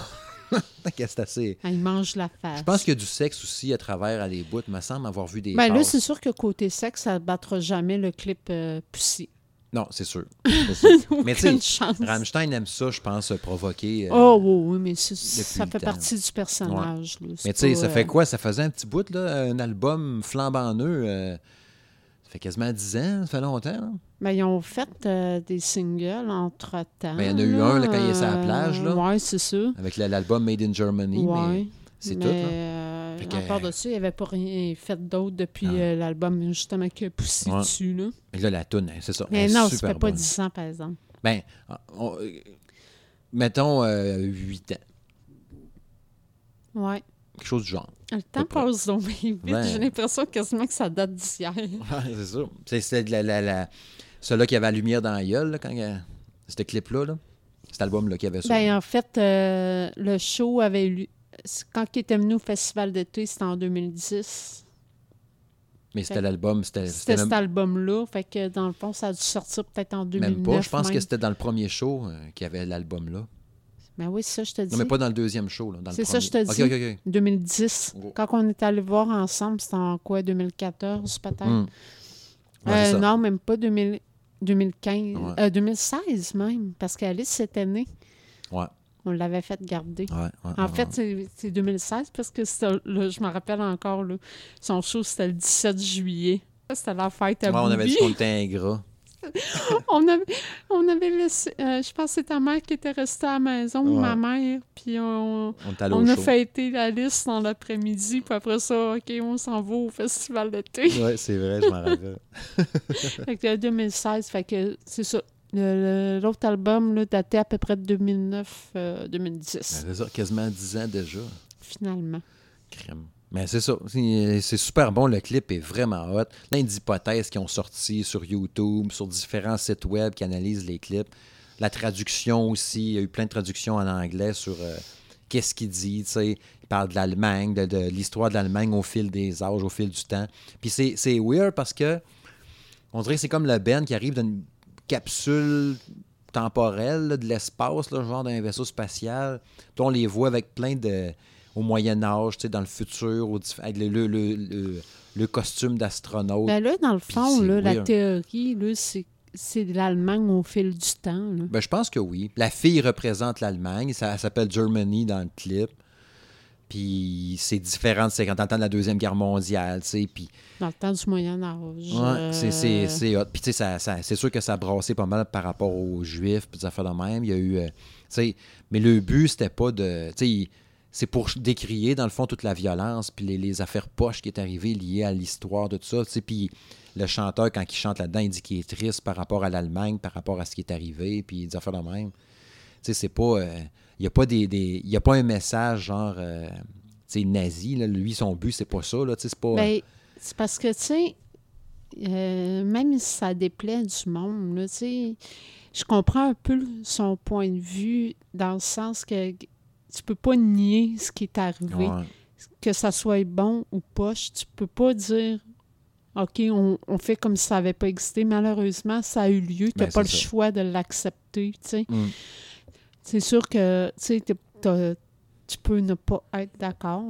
[SPEAKER 1] Qu'est-ce que c'est assez?
[SPEAKER 2] Elle mange la face.
[SPEAKER 1] Je pense qu'il y a du sexe aussi à travers à des bouts. Il me semble avoir vu des.
[SPEAKER 2] Ben là, c'est sûr que côté sexe, ça ne battra jamais le clip euh, Pussy.
[SPEAKER 1] Non, c'est sûr. Mais tu sais. Rammstein aime ça, je pense, provoquer. euh,
[SPEAKER 2] Oh oui, oui, mais ça fait partie du personnage. là.
[SPEAKER 1] Mais tu sais, ça
[SPEAKER 2] euh,
[SPEAKER 1] fait quoi? Ça faisait un petit bout, là, un album flambant neuf. Euh, ça fait quasiment 10 ans, ça fait longtemps. là.
[SPEAKER 2] Ben, ils ont fait euh, des singles entre-temps.
[SPEAKER 1] Ben, il y en a eu un, là, quand il est sur la plage, là.
[SPEAKER 2] Oui, c'est ça.
[SPEAKER 1] Avec la- l'album Made in Germany.
[SPEAKER 2] Ouais.
[SPEAKER 1] Mais c'est tout. Là.
[SPEAKER 2] euh,
[SPEAKER 1] que-
[SPEAKER 2] à part de ça, il avait pas rien fait d'autre depuis
[SPEAKER 1] Ah.
[SPEAKER 2] euh, l'album, justement, que Pussy
[SPEAKER 1] Ouais.
[SPEAKER 2] dessus. Là.
[SPEAKER 1] Mais là, la toune, c'est ça.
[SPEAKER 2] Mais non, ça fait pas
[SPEAKER 1] bonne.
[SPEAKER 2] 10 ans, par exemple.
[SPEAKER 1] Ben, on- euh, mettons euh, 8 ans.
[SPEAKER 2] Ouais.
[SPEAKER 1] Quelque chose du genre.
[SPEAKER 2] Le temps passe donc vite.
[SPEAKER 1] Ouais.
[SPEAKER 2] J'ai l'impression quasiment que ça date d'hier.
[SPEAKER 1] Ouais, c'est ça. C'est- C'était de la, la, la- celui-là qui avait la lumière dans la gueule, là, quand, ce clip-là, là. cet album-là qui avait ça.
[SPEAKER 2] Ben, en fait, euh, le show avait eu. Quand il était venu au Festival d'été, c'était en 2010.
[SPEAKER 1] mais c'était l'album, c'était
[SPEAKER 2] C'était
[SPEAKER 1] c'était
[SPEAKER 2] cet
[SPEAKER 1] même,
[SPEAKER 2] album-là. Fait que dans le fond, ça a dû sortir peut-être en 2009.
[SPEAKER 1] même pas. Je pense
[SPEAKER 2] même.
[SPEAKER 1] que c'était dans le premier show euh, qu'il y avait l'album-là.
[SPEAKER 2] Ben oui, c'est ça, je te dis.
[SPEAKER 1] Non, mais pas dans le deuxième show. là,
[SPEAKER 2] C'est ça, je te dis.
[SPEAKER 1] ok, ok.
[SPEAKER 2] 2010.
[SPEAKER 1] Oh.
[SPEAKER 2] Quand on est allé voir ensemble, c'était en quoi, 2014 peut-être?
[SPEAKER 1] Hmm. Ouais,
[SPEAKER 2] Euh, non, même pas 2000 2015.
[SPEAKER 1] Ouais.
[SPEAKER 2] euh, 2016 même, parce qu'Alice, cette année,
[SPEAKER 1] Ouais,
[SPEAKER 2] on l'avait fait garder. En fait, c'est- c'est 2016 parce que c'était le- je me rappelle encore, là, son show, c'était le 17 juillet. C'était la fête à
[SPEAKER 1] Ouais, on avait dit qu'on était ingrat.
[SPEAKER 2] on, avait, on avait laissé, euh, je pense que c'était ta mère qui était restée à la maison, ou
[SPEAKER 1] Ouais.
[SPEAKER 2] ma mère, puis on,
[SPEAKER 1] On
[SPEAKER 2] a
[SPEAKER 1] show.
[SPEAKER 2] fêté la liste dans l'après-midi, puis après ça, OK, on s'en va au festival d'été.
[SPEAKER 1] Ouais, c'est vrai, je m'en rappelle.
[SPEAKER 2] fait que 2016, fait que c'est ça. L'autre album là, datait à peu près de 2009-2010,
[SPEAKER 1] Ben, c'est ça, quasiment 10 ans déjà.
[SPEAKER 2] finalement.
[SPEAKER 1] Crème. Mais c'est ça. C'est super bon. Le clip est vraiment hot. Plein d'hypothèses qui ont sorti sur YouTube, sur différents sites web qui analysent les clips. La traduction aussi. Il y a eu plein de traductions en anglais sur euh, qu'est-ce qu'il dit. tu sais. Il parle de l'Allemagne, de, l'histoire de l'Allemagne au fil des âges, au fil du temps. Puis c'est weird parce que on dirait que c'est comme le Ben qui arrive d'une capsule temporelle de l'espace, genre d'un vaisseau spatial. Puis on les voit avec plein de. Au Moyen-Âge, tu sais, dans le futur, au avec le, le- le- le- le costume d'astronaute.
[SPEAKER 2] Ben là, dans le fond, là, la théorie, c'est c'est l'Allemagne au fil du temps. là.
[SPEAKER 1] Ben, je pense que oui. La fille représente l'Allemagne. Ça, elle s'appelle Germany dans le clip. Puis c'est différent de 50 ans de la Deuxième Guerre mondiale, tu sais. Puis
[SPEAKER 2] Dans le temps du Moyen Âge.
[SPEAKER 1] Ouais, c'est- c'est
[SPEAKER 2] euh,
[SPEAKER 1] c'est hot. Puis, tu sais, ça, ça- c'est sûr que ça a brassé pas mal par rapport aux Juifs, puis des affaires de même. Il y a eu. euh, tu sais, mais le but, c'était pas de. Tu sais, c'est pour décrier, dans le fond, toute la violence, puis les, affaires poches qui est arrivées liées à l'histoire de tout ça. Tu puis le chanteur, quand il chante là-dedans, il dit qu'il est triste par rapport à l'Allemagne, par rapport à ce qui est arrivé, puis des affaires de même. Tu sais, c'est pas. euh, Il n'y a pas des. des- a pas un message genre. euh, tu sais, nazi, lui, son but, c'est pas ça, là. Tu sais, c'est pas.
[SPEAKER 2] Ben, c'est parce que, tu sais, euh, même si ça déplaît du monde, tu sais, je comprends un peu son point de vue dans le sens que tu peux pas nier ce qui est arrivé.
[SPEAKER 1] Ouais.
[SPEAKER 2] Que ça soit bon ou poche, tu peux pas dire OK, on, on fait comme si ça n'avait pas existé. Malheureusement, ça a eu lieu. Tu n'as
[SPEAKER 1] Ben,
[SPEAKER 2] pas le
[SPEAKER 1] ça.
[SPEAKER 2] choix de l'accepter.
[SPEAKER 1] Mm.
[SPEAKER 2] C'est sûr que tu peux ne pas être d'accord.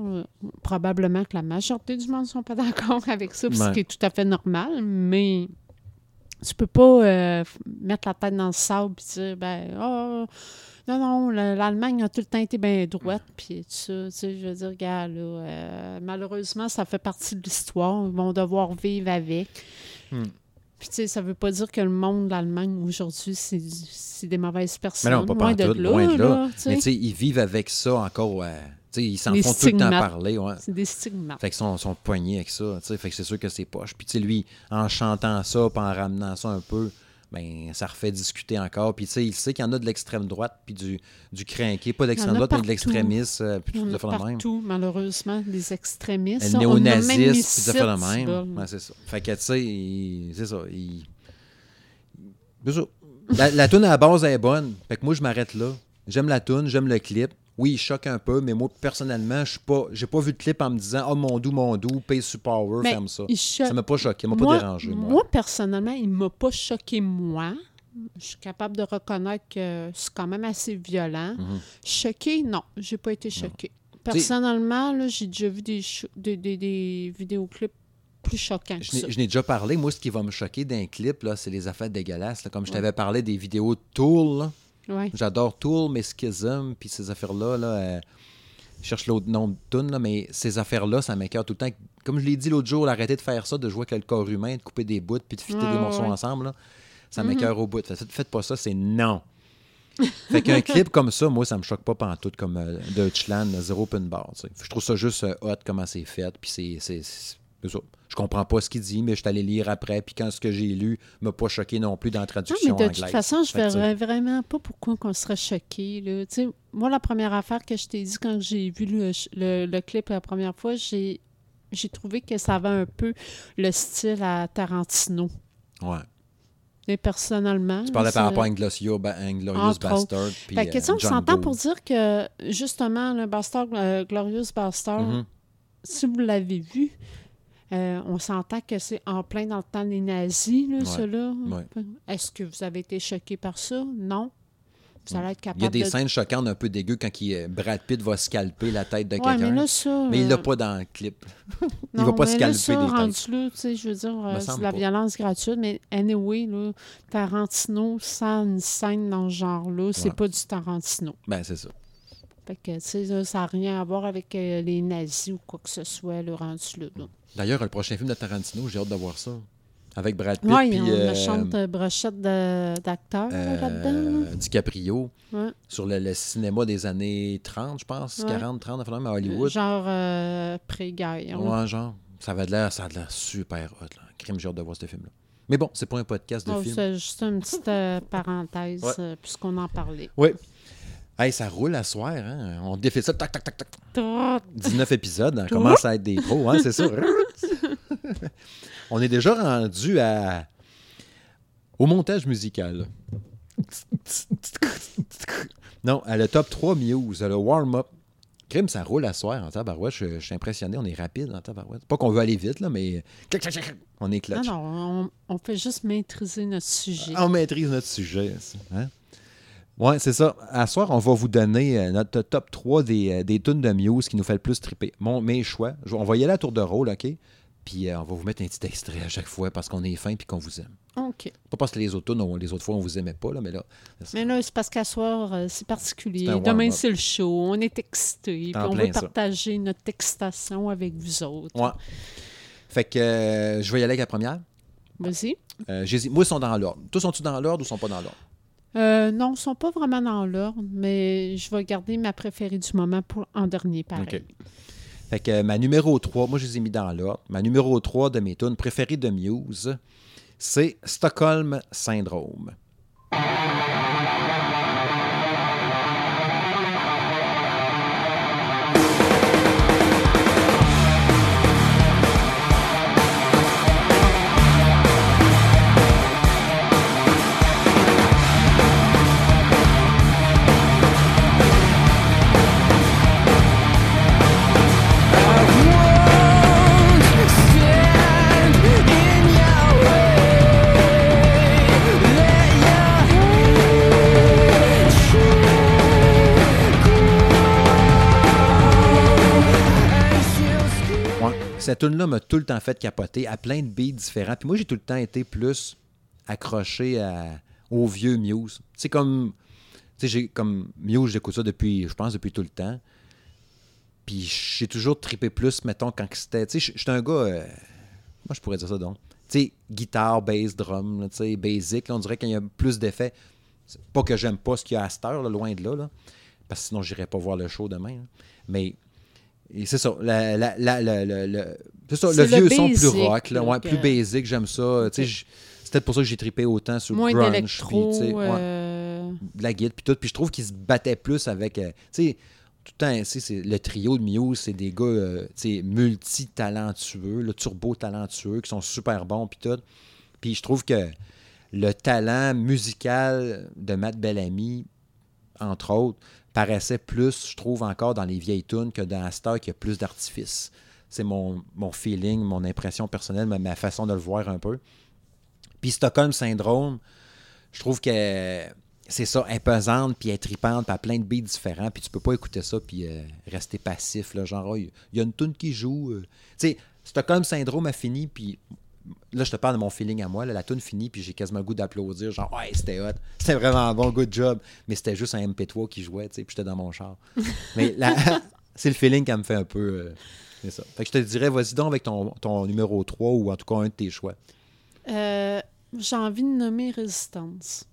[SPEAKER 2] Probablement que la majorité du monde ne sont pas d'accord avec ça, ce qui est tout à fait normal, mais tu peux pas euh, mettre la tête dans le sable et dire ben oh, non, non, le- l'Allemagne a tout le temps été bien droite, puis tout ça, tu sais, je veux dire, gars, là, euh, malheureusement, ça fait partie de l'histoire, ils vont devoir vivre avec.
[SPEAKER 1] Hmm.
[SPEAKER 2] Puis, tu sais, ça veut pas dire que le monde de l'Allemagne, aujourd'hui, c'est des mauvaises personnes.
[SPEAKER 1] Mais non, pas
[SPEAKER 2] loin de là,
[SPEAKER 1] loin de là.
[SPEAKER 2] là, tu sais.
[SPEAKER 1] Mais tu sais, ils vivent avec ça encore. euh, tu sais, ils s'en font tout le temps parler. Ouais.
[SPEAKER 2] C'est des stigmates.
[SPEAKER 1] Fait qu'ils sont, sont poignés avec ça. tu sais. Fait que c'est sûr que c'est poche. Puis tu sais, lui, en chantant ça, puis en ramenant ça un peu, ben ça refait discuter encore. Puis tu sais, il sait qu'il y en a de l'extrême droite, puis du, du crinqué. Pas de l'extrême
[SPEAKER 2] Il y en a
[SPEAKER 1] droite, mais de l'extrémiste, euh, puis tout de de même.
[SPEAKER 2] partout, malheureusement, des extrémistes.
[SPEAKER 1] Le
[SPEAKER 2] On a même mis
[SPEAKER 1] néonaziste, puis de de
[SPEAKER 2] sites,
[SPEAKER 1] même. Ouais, c'est ça. Fait que tu sais, c'est ça. il-. La, la toune à la base elle est bonne. Fait que moi, je m'arrête là. J'aime la toune, j'aime le clip. Oui, il choque un peu, mais moi, personnellement, je suis pas. J'ai pas vu le clip en me disant Oh mon doux, mon doux, pace sur power,
[SPEAKER 2] Mais
[SPEAKER 1] ferme ça.
[SPEAKER 2] il choque-
[SPEAKER 1] Ça m'a pas choqué, ça m'a pas dérangé. Moi.
[SPEAKER 2] moi, personnellement, il m'a pas choqué, moi. Je suis capable de reconnaître que c'est quand même assez violent.
[SPEAKER 1] Mhm.
[SPEAKER 2] Choqué, non, j'ai pas été choqué. Personnellement, là, j'ai déjà vu des, cho- des, des- des vidéoclips plus choquants que
[SPEAKER 1] Je
[SPEAKER 2] ça.
[SPEAKER 1] n'ai- je n'ai déjà parlé. Moi, ce qui va me choquer d'un clip, là, c'est les affaires dégueulasses. là. Comme je t'avais parlé des vidéos de Tool, là.
[SPEAKER 2] Ouais.
[SPEAKER 1] J'adore Tool, mais Schism, puis ces affaires-là, là, euh, je cherche l'autre nom de tune, mais ces affaires-là, ça m'écœure tout le temps. Comme je l'ai dit l'autre jour, arrêtez de faire ça, de jouer avec le corps humain, de couper des bouts, puis de fitter
[SPEAKER 2] Ouais,
[SPEAKER 1] des morceaux
[SPEAKER 2] ouais.
[SPEAKER 1] ensemble. là. Ça
[SPEAKER 2] Mhm.
[SPEAKER 1] m'écœure au bout. Faites, faites pas ça, c'est non. fait qu'un clip comme ça, moi, ça me choque pas pantoute, comme euh, Deutschland, zéro open bar. Je trouve ça juste euh, hot, comment c'est fait, puis c'est... ça. Je comprends pas ce qu'il dit, mais je suis allé lire après, puis quand ce que j'ai lu m'a pas choqué non plus dans la
[SPEAKER 2] Non,
[SPEAKER 1] traduction
[SPEAKER 2] mais de
[SPEAKER 1] anglaise.
[SPEAKER 2] toute façon, je
[SPEAKER 1] sais,
[SPEAKER 2] verrais vraiment pas pourquoi on serait choqué. Là. Moi, la première affaire que je t'ai dit quand j'ai vu le, le- le clip la première fois, j'ai j'ai trouvé que ça avait un peu le style à Tarantino.
[SPEAKER 1] Ouais.
[SPEAKER 2] Mais personnellement.
[SPEAKER 1] Tu parlais par rapport à Inglorious, Ba-. Bastard. puis,
[SPEAKER 2] Fait que,
[SPEAKER 1] euh,
[SPEAKER 2] on s'entend pour dire que, justement, le Bastard, euh, Glorious Bastard,
[SPEAKER 1] Mhm.
[SPEAKER 2] si vous l'avez vu, euh, on s'entend que c'est en plein dans le temps des nazis, là,
[SPEAKER 1] Ouais. Ouais.
[SPEAKER 2] Est-ce que vous avez été choqué par ça? Non. Vous allez être capable
[SPEAKER 1] Il y a des
[SPEAKER 2] de...
[SPEAKER 1] scènes choquantes un peu dégueu quand il, euh, Brad Pitt va scalper la tête de
[SPEAKER 2] Ouais,
[SPEAKER 1] quelqu'un.
[SPEAKER 2] mais là,
[SPEAKER 1] il
[SPEAKER 2] euh,
[SPEAKER 1] l'a pas dans le clip. il
[SPEAKER 2] non,
[SPEAKER 1] va pas
[SPEAKER 2] mais là,
[SPEAKER 1] scalper
[SPEAKER 2] ça,
[SPEAKER 1] des têtes.
[SPEAKER 2] là, tu sais, je veux dire, euh, c'est de la
[SPEAKER 1] pas.
[SPEAKER 2] violence gratuite, mais anyway, là, Tarantino, sans une scène dans ce genre-là, c'est
[SPEAKER 1] Ouais.
[SPEAKER 2] pas du Tarantino.
[SPEAKER 1] Ben, c'est ça.
[SPEAKER 2] Fait que, tu sais, là, ça n'a rien à voir avec euh, les nazis ou quoi que ce soit, le rendu là.
[SPEAKER 1] D'ailleurs, le prochain film de Tarantino, j'ai hâte de voir ça. Avec Brad Pitt
[SPEAKER 2] Oui, on
[SPEAKER 1] euh,
[SPEAKER 2] chante brochette de- d'acteurs
[SPEAKER 1] euh,
[SPEAKER 2] là-dedans. là.
[SPEAKER 1] DiCaprio
[SPEAKER 2] Ouais.
[SPEAKER 1] sur le, le cinéma des années 30, je pense,
[SPEAKER 2] Ouais.
[SPEAKER 1] 40, 30, enfin, à Hollywood.
[SPEAKER 2] Genre euh, pré-guerre.
[SPEAKER 1] Ouais, genre. Ça avait de l'air, ça a de l'air super hot. Là. Crime, j'ai hâte de voir ce film-là. Mais bon, c'est pas un podcast de
[SPEAKER 2] Oh,
[SPEAKER 1] film.
[SPEAKER 2] c'est juste une petite euh, parenthèse, euh, puisqu'on en parlait.
[SPEAKER 1] Oui. Hey, ça roule à soir, hein? On défait ça, tac, tac, tac, tac.
[SPEAKER 2] Trot.
[SPEAKER 1] 19 épisodes, on commence à être des pros, hein, c'est ça. on est déjà rendu à... au montage musical. Non, à le top 3 Muse, le warm-up. Crime, ça roule à soir en tabarouette. Je, je suis impressionné, on est rapide en tabarouette. Pas qu'on veut aller vite, là, mais on est
[SPEAKER 2] Non,
[SPEAKER 1] clutch.
[SPEAKER 2] non, on, on fait juste maîtriser notre sujet.
[SPEAKER 1] On maîtrise notre sujet. Hein? Oui, c'est ça. À soir, on va vous donner euh, notre top 3 des, euh, des tunes de Muse qui nous fait le plus triper. Mon, mes choix. On va y aller à tour de rôle, OK? Puis euh, on va vous mettre un petit extrait à chaque fois parce qu'on est fin et qu'on vous aime.
[SPEAKER 2] OK.
[SPEAKER 1] Pas parce que les autres tunes, on- les autres fois, on vous aimait pas, là, mais là.
[SPEAKER 2] Mais là, c'est parce qu'à soir, euh, c'est particulier. Demain, c'est le show. On est excités. Puis on veut
[SPEAKER 1] ça.
[SPEAKER 2] partager notre excitation avec vous autres.
[SPEAKER 1] Ouais. Fait que euh, je vais y aller avec la première.
[SPEAKER 2] Vas-y.
[SPEAKER 1] Moi, ils sont dans l'ordre. Tous sont-ils dans l'ordre ou sont pas dans l'ordre?
[SPEAKER 2] Euh, non, ils ne sont pas vraiment dans l'ordre, mais je vais garder ma préférée du moment pour en dernier, pareil.
[SPEAKER 1] OK. Fait que ma numéro 3, moi je les ai mis dans l'ordre. Ma numéro 3 de mes tunes préférées de Muse, c'est Stockholm Syndrome. Cette tune-là m'a tout le temps fait capoter à plein de beats différents. Puis moi, j'ai tout le temps été plus accroché à- au vieux Muse. C'est comme. Tu sais, j'ai comme Muse, j'écoute ça depuis, je pense, depuis tout le temps. Puis j'ai toujours trippé plus, mettons, quand c'était. Tu sais, j'étais un gars. euh, moi, je pourrais dire ça donc. Tu sais, guitare, bass, drum, tu sais, basic. là, on dirait qu'il y a plus d'effets. Pas que j'aime pas ce qu'il y a à cette heure, loin de là, parce que sinon, j'irais pas voir le show demain. Mais et c'est ça. la- la- la- la- la- le- ça, le vieux
[SPEAKER 2] le
[SPEAKER 1] son plus rock, là, ouais, plus basic, j'aime ça. C'est peut-être pour ça que j'ai trippé autant sur
[SPEAKER 2] Moins
[SPEAKER 1] le grunge. puis, ouais,
[SPEAKER 2] euh,
[SPEAKER 1] la guide, puis tout. Puis je trouve qu'ils se battaient plus avec. euh, tu sais, tout le temps, c'est- le trio de Muse, c'est des gars euh, tu sais, multi-talentueux, là, turbo-talentueux, qui sont super bons, puis tout. Puis je trouve que le talent musical de Matt Bellamy, entre autres, paraissait plus, je trouve, encore dans les vieilles tunes que dans Star qui a plus d'artifice. C'est mon, feeling, mon impression personnelle, ma, façon de le voir un peu. Puis Stockholm Syndrome, je trouve que c'est ça, imposante, puis elle est tripante, puis plein de beats différents, puis tu peux pas écouter ça, puis euh, rester passif, là, genre, il y a une tune qui joue. euh. Tu sais, Stockholm Syndrome a fini, puis là, je te parle de mon feeling à moi, là, la tune finit, puis j'ai quasiment le goût d'applaudir, genre, ouais, c'était hot, c'était vraiment bon, good job, mais c'était juste un MP3 qui jouait, tu sais, puis j'étais dans mon char. mais là, c'est le feeling qui me fait un peu. euh, c'est ça. Fait que je te dirais, vas-y donc avec ton, ton numéro 3, ou en tout cas un de tes choix.
[SPEAKER 2] euh, J'ai envie de nommer Résistance.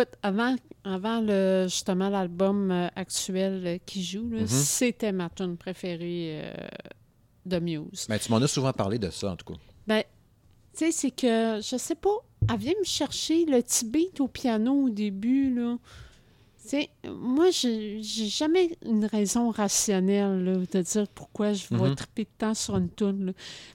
[SPEAKER 2] Écoute, avant, avant le, justement l'album euh, actuel euh, qui joue, là, c'était ma tune préférée euh, de Muse.
[SPEAKER 1] Mais tu m'en as souvent parlé de ça, en tout cas.
[SPEAKER 2] Ben, tu sais, c'est que, je sais pas, elle vient me chercher le petit beat au piano au début, là. Tu sais, moi, j'ai jamais une raison rationnelle là, de dire pourquoi je vais
[SPEAKER 1] Mhm.
[SPEAKER 2] triper de temps sur une tune. là.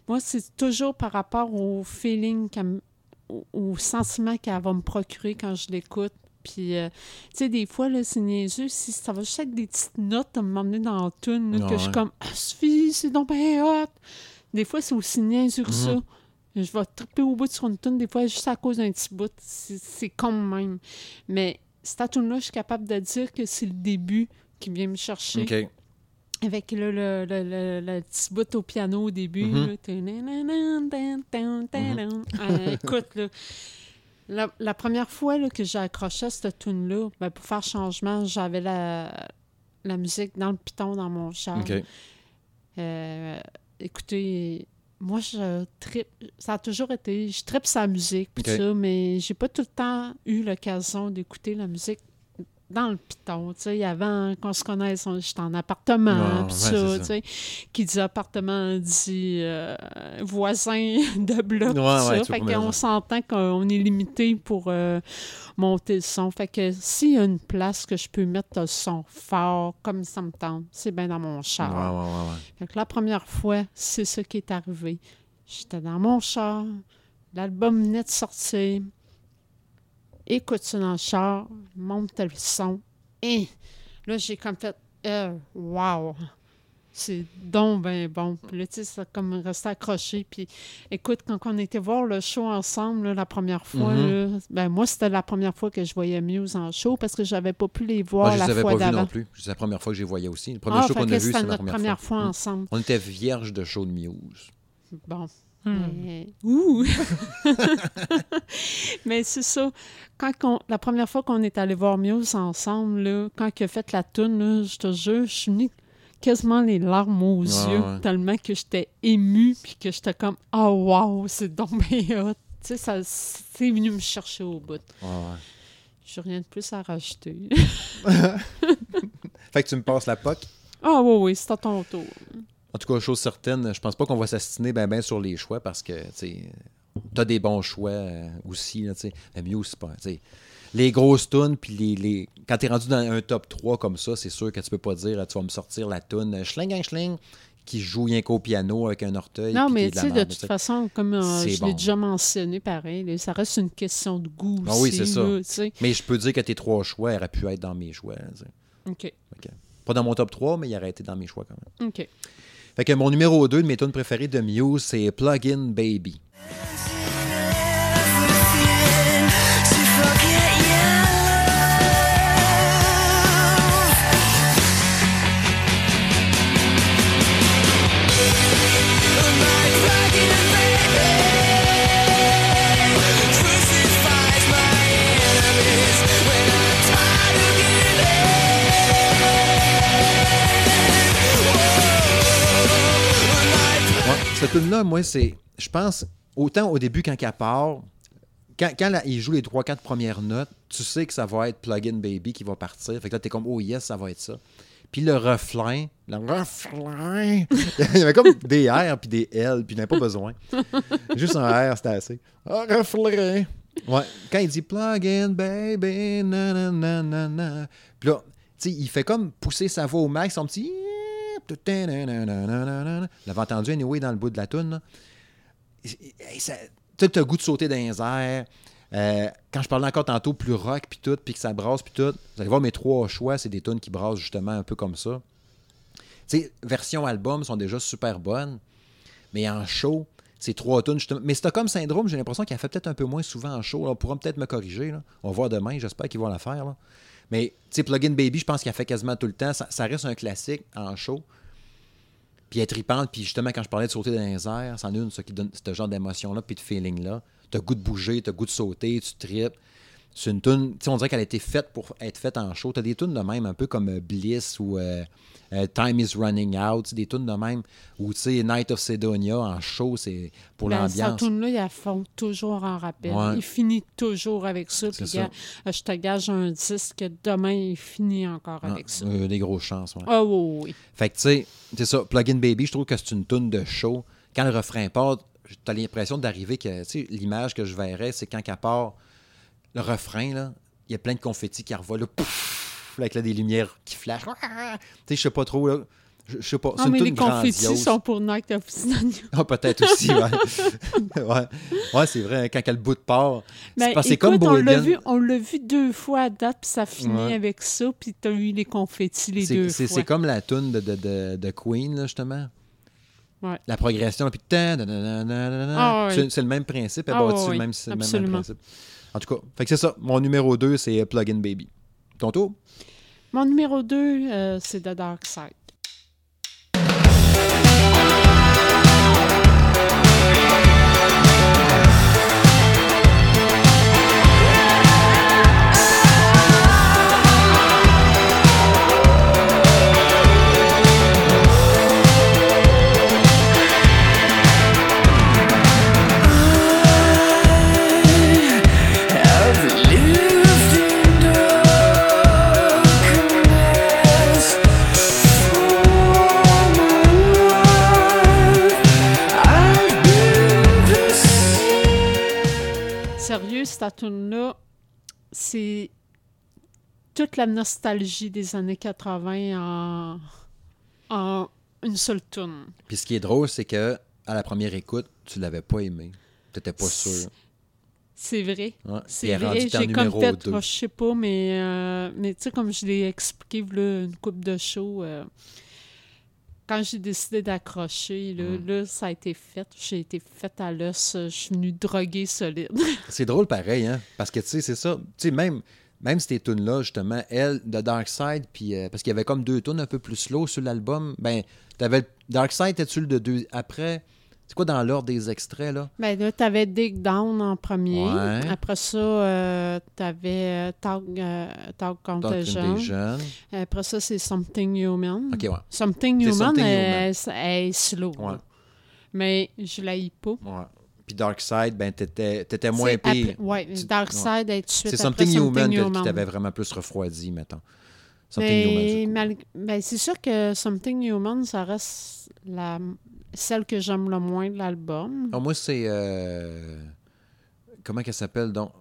[SPEAKER 2] Moi, c'est toujours par rapport au feeling, qu'elle me- au, au sentiment qu'elle va me procurer quand je l'écoute. Puis, euh, tu sais, des fois, là, c'est niaiseux. Si ça va juste être des petites notes à m'emmener dans la tune, là,
[SPEAKER 1] Ah
[SPEAKER 2] que je suis comme, ah, Sophie, c'est donc bien hot. Des fois, c'est aussi niaiseux que ça.
[SPEAKER 1] Mhm.
[SPEAKER 2] Je vais triper au bout sur une tune, des fois, juste à cause d'un petit bout. C'est con même. Mais cette tune-là, je suis capable de dire que c'est le début qui vient me chercher. Avec le, le, le, le- petit bout au piano au début. Euh, écoute, là, la, la première fois là, que j'ai accroché à cette tune-là, ben, pour faire changement, j'avais la, la musique dans le piton dans mon char. Euh, écoutez, moi, je tripe. Ça a toujours été. Je tripe sa musique, puis
[SPEAKER 1] Ok.
[SPEAKER 2] ça, mais j'ai pas tout le temps eu l'occasion d'écouter la musique dans le piton. Tu sais, avant qu'on se connaisse, on- j'étais en appartement,
[SPEAKER 1] ouais,
[SPEAKER 2] ça, tu sais. Qui dit appartement dit euh, voisin de bloc,
[SPEAKER 1] Ouais,
[SPEAKER 2] ça. Fait qu'on s'entend qu'on est limité pour euh, monter le son. Fait que s'il y a une place que je peux mettre le son fort, comme ça me tente, c'est bien dans mon char. Fait que la première fois, c'est ce qui est arrivé. J'étais dans mon char, l'album venait de sortir. Écoute ça dans le char, monte le son. Et là, j'ai comme fait euh, Wow! C'est donc ben bon. Puis là, tu sais, comme resté accroché. Puis écoute, quand on était voir le show ensemble là, la première fois,
[SPEAKER 1] Mhm.
[SPEAKER 2] là, ben moi, c'était la première fois que je voyais Muse en show parce que j'avais pas pu les voir
[SPEAKER 1] Moi, je
[SPEAKER 2] la
[SPEAKER 1] les avais
[SPEAKER 2] fois
[SPEAKER 1] pas vus
[SPEAKER 2] d'avant.
[SPEAKER 1] non plus. C'est la première fois que je les voyais aussi. Le premier
[SPEAKER 2] Ah,
[SPEAKER 1] show qu'on a vu, c'est la
[SPEAKER 2] notre première fois, ensemble.
[SPEAKER 1] On était vierges de show de Muse.
[SPEAKER 2] Bon.
[SPEAKER 3] Hmm.
[SPEAKER 2] Ouh! Mais c'est ça. Quand on- la première fois qu'on est allé voir Muse ensemble, là, quand il a fait la toune, là, je te jure, je suis venue quasiment les larmes aux yeux,
[SPEAKER 1] ouais.
[SPEAKER 2] tellement que j'étais émue, puis que j'étais comme « Oh wow, c'est donc bien hot! » Tu sais, ça c'est venu me chercher au bout.
[SPEAKER 1] Ouais, ouais.
[SPEAKER 2] J'ai rien de plus à rajouter.
[SPEAKER 1] Fait que tu me passes la POC.
[SPEAKER 2] Ah oui, oui, c'est à ton tour.
[SPEAKER 1] En tout cas, chose certaine, je pense pas qu'on va s'astiner ben ben sur les choix parce que, tu t'as des bons choix euh, aussi, là, tu. Le mieux, c'est pas, tu les grosses tunes, puis les, les... quand t'es rendu dans un top 3 comme ça, c'est sûr que tu peux pas dire, tu vas me sortir la tune euh, schling schling qui joue rien qu'au piano avec un orteil.
[SPEAKER 2] Non, mais tu sais, de toute
[SPEAKER 1] tu
[SPEAKER 2] façon, comme euh, je
[SPEAKER 1] bon.
[SPEAKER 2] l'ai déjà mentionné, pareil, là, ça reste une question de goût
[SPEAKER 1] Ah oui,
[SPEAKER 2] aussi,
[SPEAKER 1] c'est ça.
[SPEAKER 2] tu.
[SPEAKER 1] Mais je peux dire que tes trois choix auraient pu être dans mes choix. tu sais.
[SPEAKER 2] OK,
[SPEAKER 1] Pas dans mon top 3, mais il aurait été dans mes choix quand même.
[SPEAKER 2] OK.
[SPEAKER 1] Fait que mon numéro 2 de mes tunes préférées de Muse, c'est Plug-in Baby. Cette tune-là, moi, c'est. Je pense, autant au début, quand elle part, quand, quand il joue les 3-4 premières notes, tu sais que ça va être Plug-in Baby qui va partir. Fait que là, t'es comme, oh yes, ça va être ça. Puis le refrain, le refrain, il y avait comme des R puis des L, puis il n'y pas besoin. Juste un R, c'était assez. Ah, refrain. Ouais, quand il dit Plug-in Baby, nanana, puis là, tu sais, il fait comme pousser sa voix au max, son petit. L'avais entendu anyway dans le bout de la toune. Tu le goût de sauter dans les airs. Euh, quand je parlais encore tantôt plus rock puis tout, puis que ça brasse puis tout, vous allez voir mes trois choix, c'est des tunes qui brassent justement un peu comme ça. Sais, version album sont déjà super bonnes, mais en show, ces trois tunes justement. Mais Stockholm Syndrome, j'ai l'impression qu'elle fait peut-être un peu moins souvent en show. On pourra peut-être me corriger. On va demain, j'espère qu'ils vont la faire. Mais tu sais, Plugin Baby, je pense qu'elle fait quasiment tout le temps. Ça, reste un classique en show. Puis elle tripante, puis justement, quand je parlais de sauter dans les airs, c'en est une, ça qui donne ce genre d'émotion-là, puis de feeling-là. T'as goût de bouger, t'as goût de sauter, tu tripes. C'est une tune, on dirait qu'elle a été faite pour être faite en show. T'as des tunes de même, un peu comme euh, Bliss ou euh, euh, Time is Running Out, des tunes de même, ou Night of Sedonia en show, c'est pour
[SPEAKER 2] Ben, cette
[SPEAKER 1] l'ambiance.
[SPEAKER 2] tune-là, il la font toujours en rappel.
[SPEAKER 1] Ouais.
[SPEAKER 2] Il finit toujours avec ça. Puis,
[SPEAKER 1] ça.
[SPEAKER 2] je te gage un disque, demain, il finit encore
[SPEAKER 1] Ah,
[SPEAKER 2] avec ça.
[SPEAKER 1] euh, des grosses chances, ouais.
[SPEAKER 2] Ah oui, oui.
[SPEAKER 1] Fait que, tu sais, c'est ça, Plugin Baby, je trouve que c'est une toune de show. Quand le refrain part, t'as l'impression d'arriver que, tu sais, l'image que je verrais, c'est quand qu'elle part, le refrain, là, il y a plein de confettis qui revoient, là, pouf, avec là, des lumières qui flashent. Tu sais, je sais pas trop, là. Je sais pas. C'est
[SPEAKER 2] Ah,
[SPEAKER 1] une
[SPEAKER 2] mais les
[SPEAKER 1] toune
[SPEAKER 2] confettis
[SPEAKER 1] grandiose.
[SPEAKER 2] sont pour Night of.
[SPEAKER 1] Ah, peut-être aussi, ouais. ouais, ouais c'est vrai, hein, quand quel bout de part.
[SPEAKER 2] Ben,
[SPEAKER 1] c'est comme
[SPEAKER 2] on l'a vu, on l'a vu deux fois à date, puis ça finit
[SPEAKER 1] Ouais.
[SPEAKER 2] avec ça, puis t'as eu les confettis les deux
[SPEAKER 1] C'est
[SPEAKER 2] fois.
[SPEAKER 1] c'est comme la tune de, de, de, de Queen, là, justement.
[SPEAKER 2] Ouais.
[SPEAKER 1] La progression, puis.
[SPEAKER 2] Ah ouais.
[SPEAKER 1] c'est le même principe, elle
[SPEAKER 2] Ah
[SPEAKER 1] bâtit le même, c'est le même- principe. En tout cas, fait que c'est ça. Mon numéro 2, c'est Plugin Baby. Ton tour?
[SPEAKER 2] Mon numéro 2, c'est The Dark Side. Cette tune-là, c'est toute la nostalgie des années 80 en, en une seule tune.
[SPEAKER 1] Puis ce qui est drôle, c'est que à la première écoute, tu l'avais pas aimé. T'étais pas sûr.
[SPEAKER 2] C'est vrai.
[SPEAKER 1] Ouais.
[SPEAKER 2] C'est vrai, j'ai comme moi, je sais pas, mais, euh, mais tu sais, comme je l'ai expliqué là, une coupe de show, euh, quand j'ai décidé d'accrocher, là,
[SPEAKER 1] Mm.
[SPEAKER 2] là, ça a été fait. J'ai été faite à l'os. Je suis venue droguer solide.
[SPEAKER 1] C'est drôle pareil, hein? Parce que, tu sais, c'est ça. Tu sais, même, même ces tunes-là, justement, elle, de Dark Side, puis euh, parce qu'il y avait comme deux tunes un peu plus slow sur l'album, ben, t'avais Dark Side, t'es-tu le de deux après? C'est quoi dans l'ordre des extraits, là?
[SPEAKER 2] Ben là, t'avais Dig Down en premier.
[SPEAKER 1] Ouais.
[SPEAKER 2] Après ça, euh, t'avais euh, Talk, euh, Talk Contagion. Après ça, c'est Something Human.
[SPEAKER 1] OK, ouais.
[SPEAKER 2] Something Human,
[SPEAKER 1] Something
[SPEAKER 2] elle, elle est slow.
[SPEAKER 1] Ouais.
[SPEAKER 2] Mais je l'ai pas.
[SPEAKER 1] ouais. Puis Dark Side, ben, t'étais t'étais moins pire. Tu-
[SPEAKER 2] Dark. Side est tout de suite
[SPEAKER 1] C'est
[SPEAKER 2] après
[SPEAKER 1] Something Human qui
[SPEAKER 2] Human.
[SPEAKER 1] t'avait vraiment plus refroidi, mettons. Something
[SPEAKER 2] Mais,
[SPEAKER 1] Human. du coup.
[SPEAKER 2] mal- ben, c'est sûr que Something Human, ça reste la, celle que j'aime le moins de l'album.
[SPEAKER 1] Moi, c'est. euh, Comment qu'elle s'appelle donc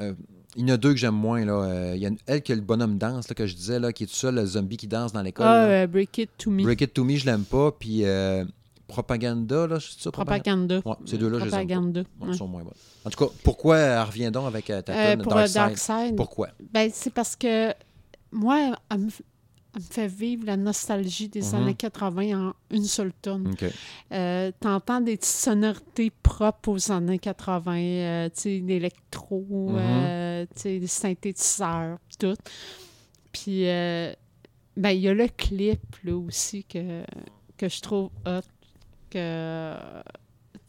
[SPEAKER 1] Euh, Il y en a deux que j'aime moins. là. Euh, Il y a elle qui a le bonhomme danse là, que je disais, là, qui est tout seul, le zombie qui danse dans l'école.
[SPEAKER 2] Ah, Break It To Me.
[SPEAKER 1] Break It To Me, je l'aime pas. Puis euh, Propaganda, là, c'est ça?
[SPEAKER 2] Propaganda?
[SPEAKER 1] Ouais, ces deux-là, je les aime pas.
[SPEAKER 2] Propaganda.
[SPEAKER 1] Ouais,
[SPEAKER 2] ouais.
[SPEAKER 1] ils sont moins bonnes. En tout cas, pourquoi elle revient donc avec euh, ta
[SPEAKER 2] Euh, pour
[SPEAKER 1] Dark Side?
[SPEAKER 2] Dark Side,
[SPEAKER 1] Pourquoi?
[SPEAKER 2] ben, c'est parce que moi, elle me, elle me fait vivre la nostalgie des
[SPEAKER 1] Mhm.
[SPEAKER 2] années 80 en une seule tonne. Euh, T'entends des petites sonorités propres aux années 80, euh, tu sais, l'électro,
[SPEAKER 1] Mhm.
[SPEAKER 2] euh, tu sais, les synthétiseurs, tout. Puis, euh, ben, il y a le clip, là, aussi, que, que je trouve hot, que...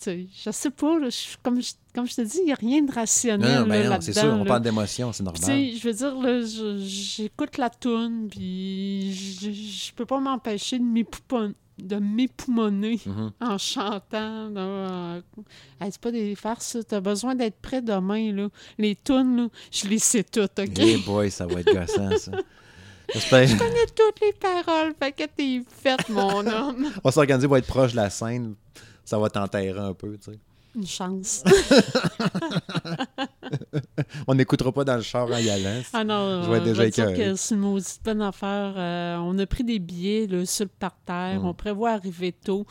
[SPEAKER 2] Je sais pas, là, je- comme, je, comme je te dis, il n'y a rien de rationnel
[SPEAKER 1] non, ben
[SPEAKER 2] là,
[SPEAKER 1] non, c'est sûr, on parle d'émotion, c'est normal.
[SPEAKER 2] Je veux dire, j'écoute la toune, puis je, peux pas m'empêcher de m'époupon- de m'époumoner
[SPEAKER 1] Mhm.
[SPEAKER 2] en chantant. euh, hey, c'est pas des farces, ça. T'as besoin d'être prêt demain, là. Les tunes, là, je les sais toutes, OK?
[SPEAKER 1] Hey boy, ça va être gossant, ça.
[SPEAKER 2] Je connais toutes les paroles, fait que t'es faite, mon homme.
[SPEAKER 1] On va s'organiser pour être proche de la scène. Ça va t'enterrer un peu, tu sais.
[SPEAKER 2] Une chance.
[SPEAKER 1] On n'écoutera pas dans le char en y allant.
[SPEAKER 2] Ah non,
[SPEAKER 1] Je vais déjà
[SPEAKER 2] va dire
[SPEAKER 1] écœuré.
[SPEAKER 2] que c'est une maudite bonne affaire. Euh, on a pris des billets là, sur le parterre.
[SPEAKER 1] Mm.
[SPEAKER 2] On prévoit arriver tôt.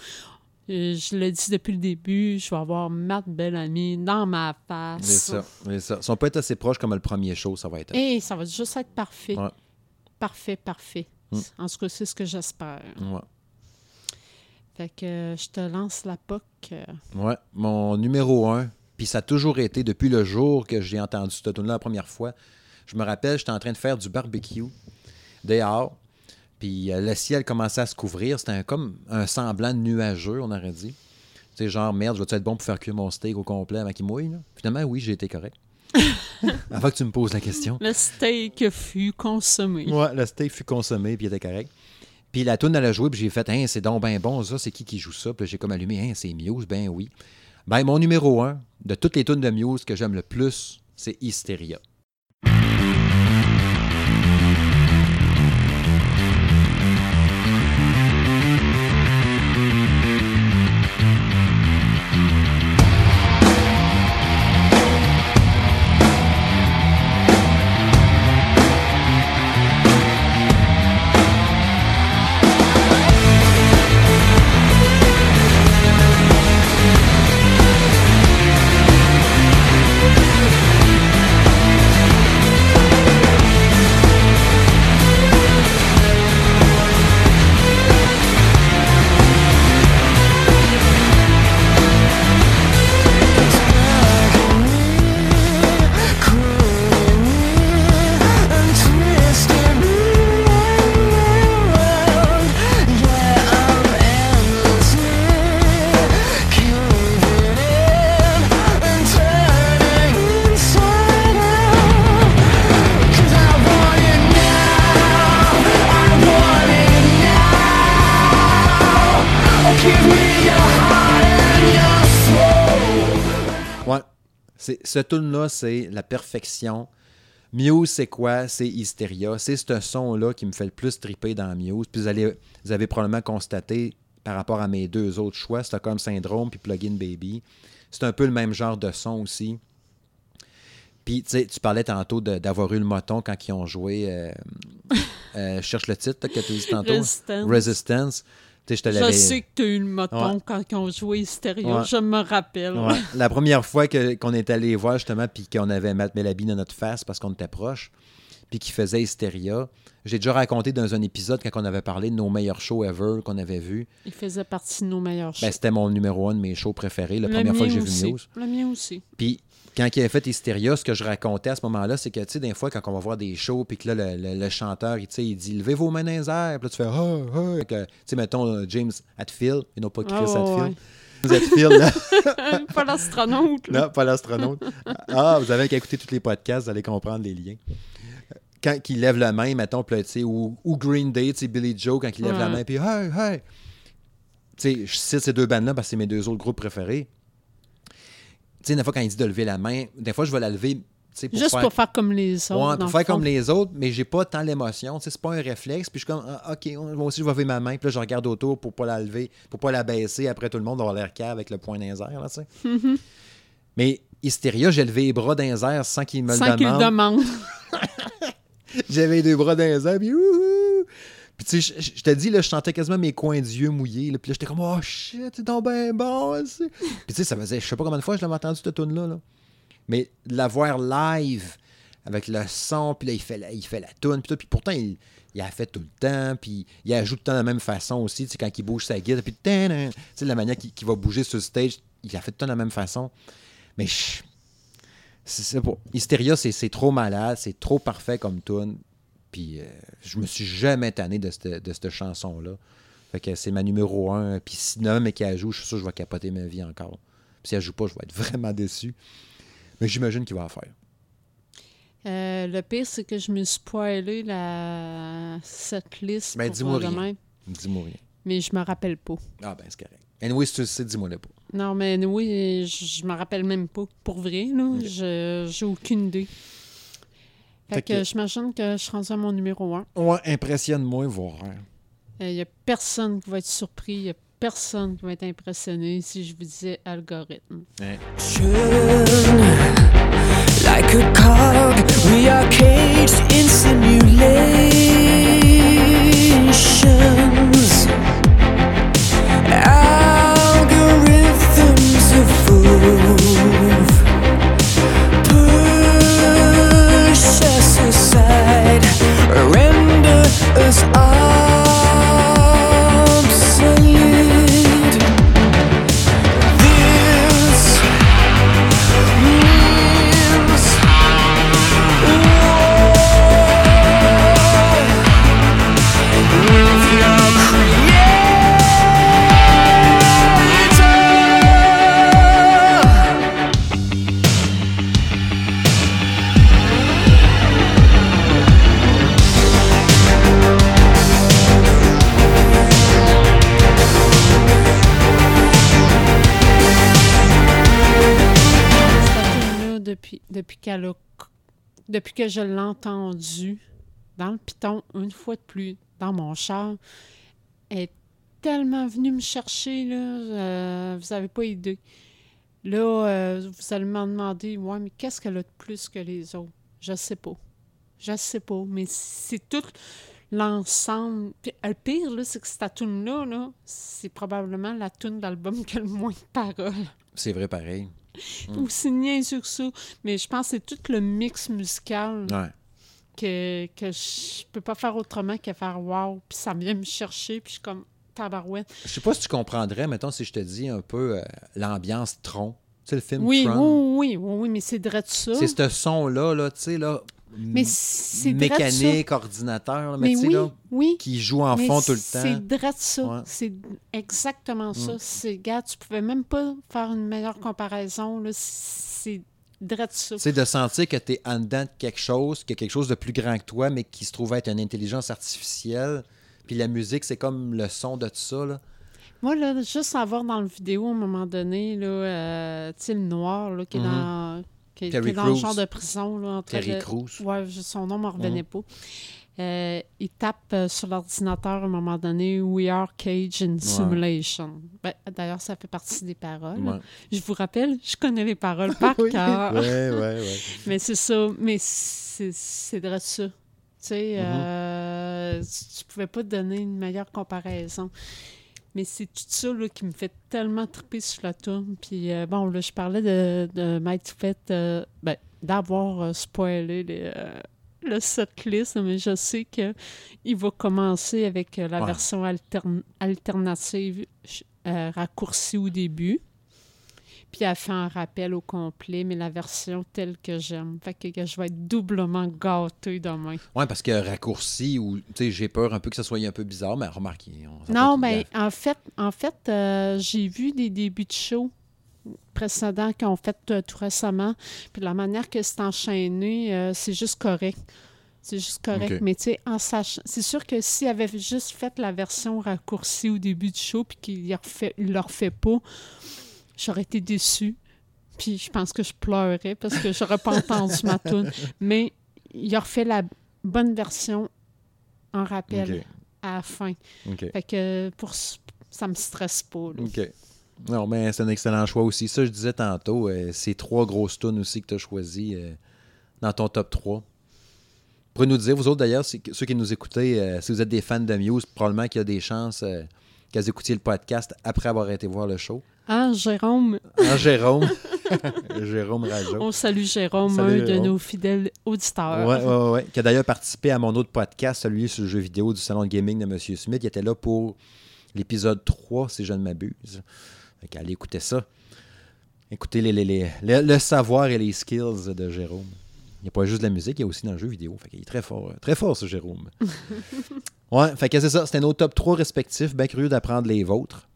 [SPEAKER 2] Euh, je le dis depuis le début, je vais avoir Matt Bellamy dans ma face.
[SPEAKER 1] C'est ça, c'est ça. Si on peut être assez proche comme le premier show, ça va être.
[SPEAKER 2] Et ça va juste être parfait.
[SPEAKER 1] Ouais.
[SPEAKER 2] Parfait, parfait.
[SPEAKER 1] Mm.
[SPEAKER 2] En tout cas, c'est ce que j'espère.
[SPEAKER 1] Ouais.
[SPEAKER 2] Fait que euh, je te lance la POC. euh,
[SPEAKER 1] Ouais, mon numéro un, puis ça a toujours été depuis le jour que j'ai entendu cette tune là la première fois. Je me rappelle, j'étais en train de faire du barbecue dehors, puis euh, le ciel commençait à se couvrir. C'était un- comme un semblant nuageux, on aurait dit. Tu sais, genre, merde, je vais être bon pour faire cuire mon steak au complet avant qu'il mouille? là? Finalement, oui, j'ai été correct. avant que tu me poses la question.
[SPEAKER 2] Le steak fut consommé.
[SPEAKER 1] Ouais, le steak fut consommé, puis il était correct. Puis la tune elle a joué, puis j'ai fait, hein, c'est donc ben bon, ça, c'est qui qui joue ça? Puis j'ai comme allumé, hein, c'est Muse, ben oui. Ben, mon numéro un, de toutes les tunes de Muse que j'aime le plus, c'est Hysteria. Ce tune-là, c'est la perfection. Muse, c'est quoi? C'est Hysteria. C'est ce son-là qui me fait le plus triper dans Muse. Puis vous, allez, vous avez probablement constaté par rapport à mes deux autres choix, Stockholm Syndrome puis Plugin Baby. C'est un peu le même genre de son aussi. Puis, tu sais, tu parlais tantôt d'avoir eu le moton quand ils ont joué. euh, euh, je cherche le titre que tu as dit tantôt.
[SPEAKER 2] Resistance.
[SPEAKER 1] Resistance. Je te
[SPEAKER 2] Je
[SPEAKER 1] l'avais.
[SPEAKER 2] sais que tu as eu le moton
[SPEAKER 1] Ouais.
[SPEAKER 2] quand ils ont joué Hysteria.
[SPEAKER 1] Ouais.
[SPEAKER 2] Je me rappelle.
[SPEAKER 1] Ouais. La première fois qu'on est allé voir, justement, puis qu'on avait Matt Melaby dans notre face parce qu'on était proche, puis qu'il faisait Hysteria. J'ai déjà raconté dans un épisode quand on avait parlé de nos meilleurs shows ever qu'on avait vus.
[SPEAKER 2] Il faisait partie de nos meilleurs shows.
[SPEAKER 1] Ben, c'était mon numéro un de mes shows préférés, la
[SPEAKER 2] Le
[SPEAKER 1] première fois que j'ai vu. News.
[SPEAKER 2] Le mien aussi.
[SPEAKER 1] Puis quand il avait fait Hysteria, ce que je racontais à ce moment-là, c'est que, tu sais, des fois, quand on va voir des shows, puis que là, le, le- le chanteur, il, tu sais, il dit « Levez vos mains dans les airs », puis là, tu fais « Ah, ah », que, tu sais, mettons, euh, James Hatfield, et non pas Chris Hatfield.
[SPEAKER 2] ouais.
[SPEAKER 1] James Hatfield, là.
[SPEAKER 2] Pas l'astronaute. là.
[SPEAKER 1] Non, pas l'astronaute. Ah, vous avez qu'à écouter tous les podcasts, vous allez comprendre les liens. Quand il lève la main, mettons, ou, ou Green Day, Billy Joe, quand il lève la main, puis hey, hey. Je cite ces deux bandes-là parce que c'est mes deux autres groupes préférés. Tu sais, des fois, quand il dit de lever la main, des fois, je vais la lever, pour
[SPEAKER 2] Juste
[SPEAKER 1] faire...
[SPEAKER 2] pour faire comme les autres.
[SPEAKER 1] Ouais, pour faire
[SPEAKER 2] fond.
[SPEAKER 1] comme les autres, mais j'ai pas tant l'émotion. C'est pas un réflexe. Puis je suis comme, ah, OK, moi aussi, je vais lever ma main. Puis là, je regarde autour pour pas la lever, pour pas la baisser. Après, tout le monde va avoir l'air cave avec le poing dans les airs, là, tu sais.
[SPEAKER 2] Mhm.
[SPEAKER 1] Mais Hysteria, j'ai levé les bras dans les airs sans qu'il me
[SPEAKER 2] Sans
[SPEAKER 1] le
[SPEAKER 2] qu'il le
[SPEAKER 1] demande.
[SPEAKER 2] demande.
[SPEAKER 1] J'avais deux bras dans les airs, puis ouhou! Puis tu sais, je, te dis, là, je sentais quasiment mes coins d'yeux mouillés. Puis là, j'étais comme, oh shit, c'est donc bien bon. Puis tu sais, ça faisait, je sais pas combien de fois je l'avais entendu, cette tune-là. Là. Mais de la voir live, avec le son, puis là, il fait la, il fait la tune, puis tout. Puis pourtant, il, il a fait tout le temps, puis il ajoute tout le temps de la même façon aussi, tu sais, quand il bouge sa guide, puis tu sais, la manière qu'il qu'il va bouger sur le stage, il a fait tout le temps de la même façon. Mais je- c'est pour Hysteria, c'est trop malade, c'est trop parfait comme tune. Puis euh, je me suis jamais tanné de cette, de cette chanson-là. Fait que c'est ma numéro un. Puis si non, mais qu'elle joue, je suis sûr que je vais capoter ma vie encore. Puis si elle joue pas, je vais être vraiment déçu. Mais j'imagine qu'il va en faire.
[SPEAKER 2] Euh, le pire, c'est que je me suis poilé la... cette liste.
[SPEAKER 1] Ben,
[SPEAKER 2] pour
[SPEAKER 1] dis-moi rien. Dis-moi rien.
[SPEAKER 2] Mais je me rappelle pas.
[SPEAKER 1] Ah ben c'est correct. Anyway, si tu le sais, dis-moi le pas.
[SPEAKER 2] Non, mais oui, je, me rappelle même pas. Pour vrai, là, je j'ai aucune idée. Fait,
[SPEAKER 1] Fait
[SPEAKER 2] que,
[SPEAKER 1] que-
[SPEAKER 2] j'imagine que je suis rendue à mon numéro un.
[SPEAKER 1] Ouais, impressionne-moi, voir.
[SPEAKER 2] Il n'y a personne qui va être surpris, il n'y a personne qui va être impressionné si je vous disais algorithme.
[SPEAKER 4] Churn like a cog, we are caged in simulations. Us
[SPEAKER 2] depuis que je l'ai entendue dans le piton, une fois de plus, dans mon char, elle est tellement venue me chercher, là, euh, vous n'avez pas idée. Là, euh, vous allez m'en demander, ouais, mais qu'est-ce qu'elle a de plus que les autres? Je sais pas. Je sais pas, mais c'est tout l'ensemble. Puis, le pire, là, c'est que cette tune-là, là, c'est probablement la tune d'album qui a le moins de paroles.
[SPEAKER 1] C'est vrai pareil.
[SPEAKER 2] Ou c'est niaiseux que ça. Mais je pense que c'est tout le mix musical
[SPEAKER 1] Ouais.
[SPEAKER 2] que, que je peux pas faire autrement que faire wow. Puis ça vient me chercher. Puis je suis comme tabarouette.
[SPEAKER 1] Je sais pas si tu comprendrais, mettons, si je te dis un peu euh, l'ambiance Tron. Tu sais, le film
[SPEAKER 2] Oui, oui,
[SPEAKER 1] Tron.
[SPEAKER 2] oui, oui, oui, mais c'est de ça.
[SPEAKER 1] C'est ce son-là, là, tu sais, là.
[SPEAKER 2] Mais c'est ça.
[SPEAKER 1] Mécanique, ordinateur, là, mais,
[SPEAKER 2] Mais oui,
[SPEAKER 1] là,
[SPEAKER 2] oui.
[SPEAKER 1] qui joue en
[SPEAKER 2] mais
[SPEAKER 1] fond tout le
[SPEAKER 2] C'est
[SPEAKER 1] temps.
[SPEAKER 2] drôle ça.
[SPEAKER 1] Ouais.
[SPEAKER 2] C'est exactement ça.
[SPEAKER 1] Mm.
[SPEAKER 2] C'est, gars, tu pouvais même pas faire une meilleure comparaison. C'est drôle ça.
[SPEAKER 1] C'est de sentir que tu es en dedans de quelque chose, qu'il y a quelque chose de plus grand que toi, mais qui se trouve être une intelligence artificielle. Puis la musique, c'est comme le son de tout ça. Là.
[SPEAKER 2] Moi, là, juste à voir dans la vidéo, à un moment donné, là, euh, le noir, là, qui est
[SPEAKER 1] Mhm.
[SPEAKER 2] dans, qui qui est dans le genre de prison, là, en train
[SPEAKER 1] Terry
[SPEAKER 2] de-. Ouais, son nom ne revenait
[SPEAKER 1] Mhm.
[SPEAKER 2] pas. euh, il tape euh, sur l'ordinateur à un moment donné We are cage in simulation. Ben, D'ailleurs, ça fait partie des paroles.
[SPEAKER 1] Ouais.
[SPEAKER 2] Je vous rappelle, je connais les paroles par
[SPEAKER 1] Oui.
[SPEAKER 2] cœur.
[SPEAKER 1] Ouais.
[SPEAKER 2] Mais c'est ça. Mais c'est de ça. Tu sais,
[SPEAKER 1] Mhm.
[SPEAKER 2] euh, tu pouvais pas donner une meilleure comparaison. Mais c'est tout ça là, qui me fait tellement triper sur la tourne. Puis euh, bon, là, je parlais de, de Mighty Fett, euh, ben, d'avoir euh, spoilé les, le setlist, mais je sais que il va commencer avec la
[SPEAKER 1] Ouais.
[SPEAKER 2] version altern- alternative raccourcie au début. Puis elle fait un rappel au complet, mais la version telle que j'aime. Fait que, que je vais être doublement gâtée demain.
[SPEAKER 1] Ouais, parce que raccourci, ou, tu sais, j'ai peur un peu que ça soit un peu bizarre, mais remarquez. on
[SPEAKER 2] Non, mais en fait, en fait euh, j'ai vu des débuts de show précédents qu'ils ont fait euh, tout récemment. Puis la manière que c'est enchaîné, euh, c'est juste correct. C'est juste correct. Mais tu sais, en sachant. C'est sûr que s'il avait juste fait la version raccourcie au début du show, puis qu'il ne le refait pas, j'aurais été déçue. Puis je pense que je pleurais parce que j'aurais pas entendu ma tune. Mais il a refait la bonne version en rappel à la fin. Fait que pour ça me stresse pas. là.
[SPEAKER 1] OK. Non, mais c'est un excellent choix aussi. Ça, je disais tantôt, euh, c'est trois grosses tunes aussi que tu as choisies euh, dans ton top 3. Vous pourrez nous dire, vous autres d'ailleurs, ceux qui nous écoutez, euh, si vous êtes des fans de Muse, probablement qu'il y a des chances euh, que vous écoutiez le podcast après avoir été voir le show.
[SPEAKER 2] Ah, Jérôme,
[SPEAKER 1] En Jérôme. Jérôme Rajo.
[SPEAKER 2] on salue Jérôme,
[SPEAKER 1] Salut,
[SPEAKER 2] un de nos fidèles auditeurs.
[SPEAKER 1] Ouais, ouais, ouais. Qui a d'ailleurs participé à mon autre podcast, celui sur le jeu vidéo du salon de gaming de M. Smith. Il était là pour l'épisode 3, si je ne m'abuse. Fait qu'allez écouter ça. Écoutez les, les- les- le, le savoir et les skills de Jérôme. Il n'y a pas juste de la musique, il y a aussi dans le jeu vidéo. Fait qu'il est très fort. Très fort, ce Jérôme. ouais, fait que c'est ça. C'était nos top 3 respectifs. Bien curieux d'apprendre les vôtres.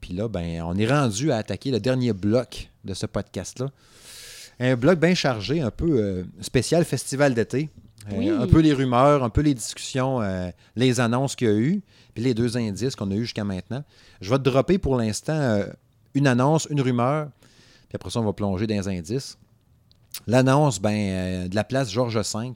[SPEAKER 1] Puis là, ben, on est rendu à attaquer le dernier bloc de ce podcast-là. Un bloc bien chargé, un peu euh, spécial festival d'été. Euh,
[SPEAKER 2] Oui.
[SPEAKER 1] un peu les rumeurs, un peu les discussions, euh, les annonces qu'il y a eu, puis les deux indices qu'on a eu jusqu'à maintenant. Je vais te dropper pour l'instant une annonce, une rumeur, puis après ça, on va plonger dans les indices. L'annonce ben, euh, de la place Georges V,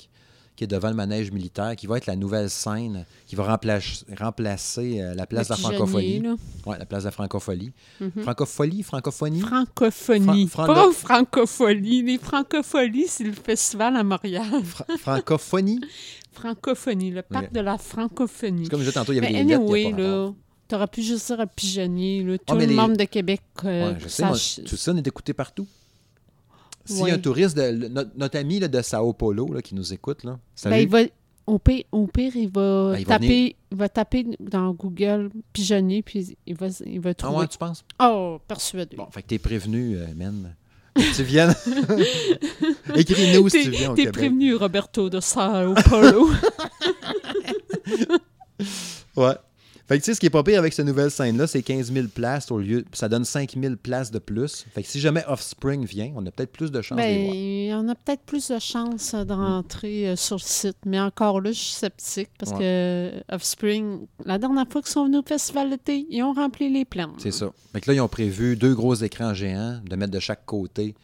[SPEAKER 1] qui est devant le manège militaire, qui va être la nouvelle scène, qui va remplacer, remplacer euh, la place de la francophonie.
[SPEAKER 2] là.
[SPEAKER 1] Ouais, la place de la francophonie.
[SPEAKER 2] Mhm.
[SPEAKER 1] Francophonie, francophonie?
[SPEAKER 2] Francophonie.
[SPEAKER 1] Fran- fran-
[SPEAKER 2] Pas francophonie. Les francophonies, c'est le festival à Montréal.
[SPEAKER 1] Fra- francophonie?
[SPEAKER 2] Francophonie, le parc de la francophonie.
[SPEAKER 1] C'est comme je disais tantôt, il y avait
[SPEAKER 2] Mais
[SPEAKER 1] des
[SPEAKER 2] anyway, là, t'aurais pu juste dire un pigeonnier. Là. Tout le
[SPEAKER 1] les-
[SPEAKER 2] monde de Québec euh,
[SPEAKER 1] Ouais, je sais, moi, tout ça, on est écouté partout. S'il y a un touriste, de, notre, notre ami là, de Sao Paulo là, qui nous écoute, là.
[SPEAKER 2] Ben, il va, au, pire, au pire, il va,
[SPEAKER 1] Ben, il va
[SPEAKER 2] taper, il va taper dans Google pigeonnier, puis il va, il va
[SPEAKER 1] ah
[SPEAKER 2] trouver.
[SPEAKER 1] ouais, tu penses?
[SPEAKER 2] Oh, persuadé.
[SPEAKER 1] Bon, fait que t'es prévenu, euh, man. Que tu viennes. Écris-nous si tu viens
[SPEAKER 2] t'es prévenu, Roberto de Sao Paulo.
[SPEAKER 1] Ouais. Fait que tu sais, ce qui est pas pire avec cette nouvelle scène-là, c'est 15 000 places au lieu. Ça donne 5 000 places de plus. Fait que si jamais Offspring vient, on a peut-être plus de chances de les voir.
[SPEAKER 2] ben, on a peut-être plus de chances euh, de rentrer euh, sur le site. Mais encore là, je suis sceptique parce que Offspring, la dernière fois qu'ils sont venus au festival d'été, ils ont rempli les plans.
[SPEAKER 1] C'est ça. Fait que là, ils ont prévu deux gros écrans géants de mettre de chaque côté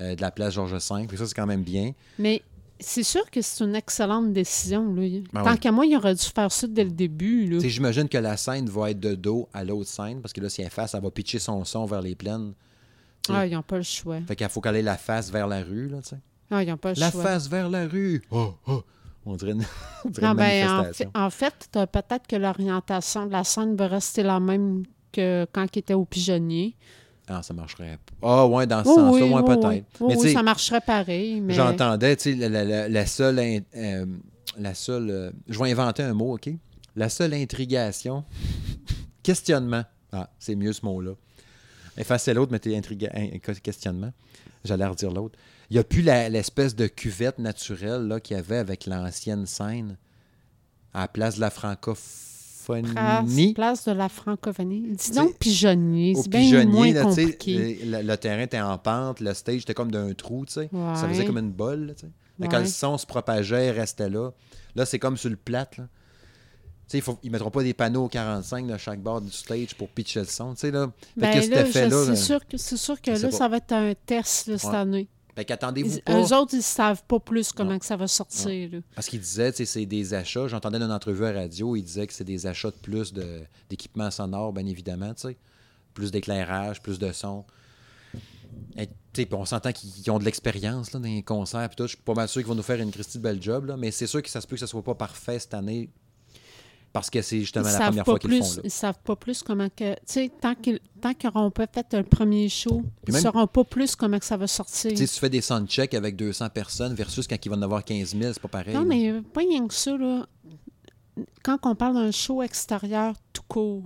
[SPEAKER 1] euh, de la place Georges V. Ça, c'est quand même bien.
[SPEAKER 2] Mais c'est sûr que c'est une excellente décision. Là.
[SPEAKER 1] Ben
[SPEAKER 2] Tant
[SPEAKER 1] oui.
[SPEAKER 2] qu'à moi, il aurait dû faire ça dès le début.
[SPEAKER 1] J'imagine que la scène va être de dos à l'autre scène, parce que là, si elle est face, elle va pitcher son son vers les plaines.
[SPEAKER 2] Ah, ils n'ont pas le choix.
[SPEAKER 1] Fait qu'il faut qu'elle ait la face vers la rue, là, tu sais.
[SPEAKER 2] Ah, ils n'ont pas le
[SPEAKER 1] La
[SPEAKER 2] choix.
[SPEAKER 1] face vers la rue! Oh, oh. On dirait une, on dirait
[SPEAKER 2] Non,
[SPEAKER 1] une
[SPEAKER 2] ben, en fait,
[SPEAKER 1] manifestation.
[SPEAKER 2] en fait peut-être que l'orientation de la scène va rester la même que quand il était au pigeonnier.
[SPEAKER 1] Ah, ça marcherait. Ah, ouais, dans ce sens-là,
[SPEAKER 2] oui,
[SPEAKER 1] ouais, peut-être.
[SPEAKER 2] oui.
[SPEAKER 1] Mais tu
[SPEAKER 2] oui, ça marcherait pareil. Mais...
[SPEAKER 1] j'entendais, tu sais, la, la- la- seule. euh, la seule. euh, je vais inventer un mot, OK? La seule intrigation. questionnement. Ah, c'est mieux ce mot-là. Effacer l'autre, mettez intriga- in- questionnement. J'allais redire l'autre. Il n'y a plus l'espèce de cuvette naturelle là, qu'il y avait avec l'ancienne scène à la place de la
[SPEAKER 2] Place,
[SPEAKER 1] francophonie.
[SPEAKER 2] place de la francophonie. Dis donc pigeonnier. C'est bien moins
[SPEAKER 1] là,
[SPEAKER 2] compliqué.
[SPEAKER 1] le, terrain était en pente, le stage était comme d'un trou, tu sais. Ça faisait comme une bolle, tu sais. Quand le son se propageait, il restait là. Là, c'est comme sur le plat, là. Faut- ils mettront pas des panneaux 45 de chaque bord du stage pour pitcher le son, là.
[SPEAKER 2] Ben là, je-
[SPEAKER 1] effet-là, là,
[SPEAKER 2] c'est sûr que, c'est sûr que là, ça va être un test là, cette
[SPEAKER 1] Ouais.
[SPEAKER 2] année.
[SPEAKER 1] Fait qu'attendez-vous
[SPEAKER 2] Ils-
[SPEAKER 1] pas.
[SPEAKER 2] Eux autres, ils savent pas plus comment que ça va sortir. là.
[SPEAKER 1] Parce qu'il disait, tu sais, c'est des achats. J'entendais une entrevue à radio, il disait que c'est des achats de plus de- d'équipements sonores, bien évidemment, tu sais. Plus d'éclairage, plus de son. Et, on s'entend qu'ils qu'ils ont de l'expérience dans les concerts. Puis tout. Je suis pas mal sûr qu'ils vont nous faire une Christie de belle job. Là, mais c'est sûr que ça se peut que ça soit pas parfait cette année. Parce que c'est justement
[SPEAKER 2] Ils
[SPEAKER 1] la première fois qu'ils font. Là.
[SPEAKER 2] Ils savent pas plus comment que. Tu sais, tant qu'ils tant qu'ils n'auront pas fait le premier show, ils
[SPEAKER 1] même-
[SPEAKER 2] sauront pas plus comment que ça va sortir.
[SPEAKER 1] Tu sais, si tu fais des soundchecks avec 200 personnes versus quand ils vont en avoir 15 000, c'est pas pareil.
[SPEAKER 2] Non,
[SPEAKER 1] là.
[SPEAKER 2] mais pas rien que ça, là. Quand on parle d'un show extérieur tout court,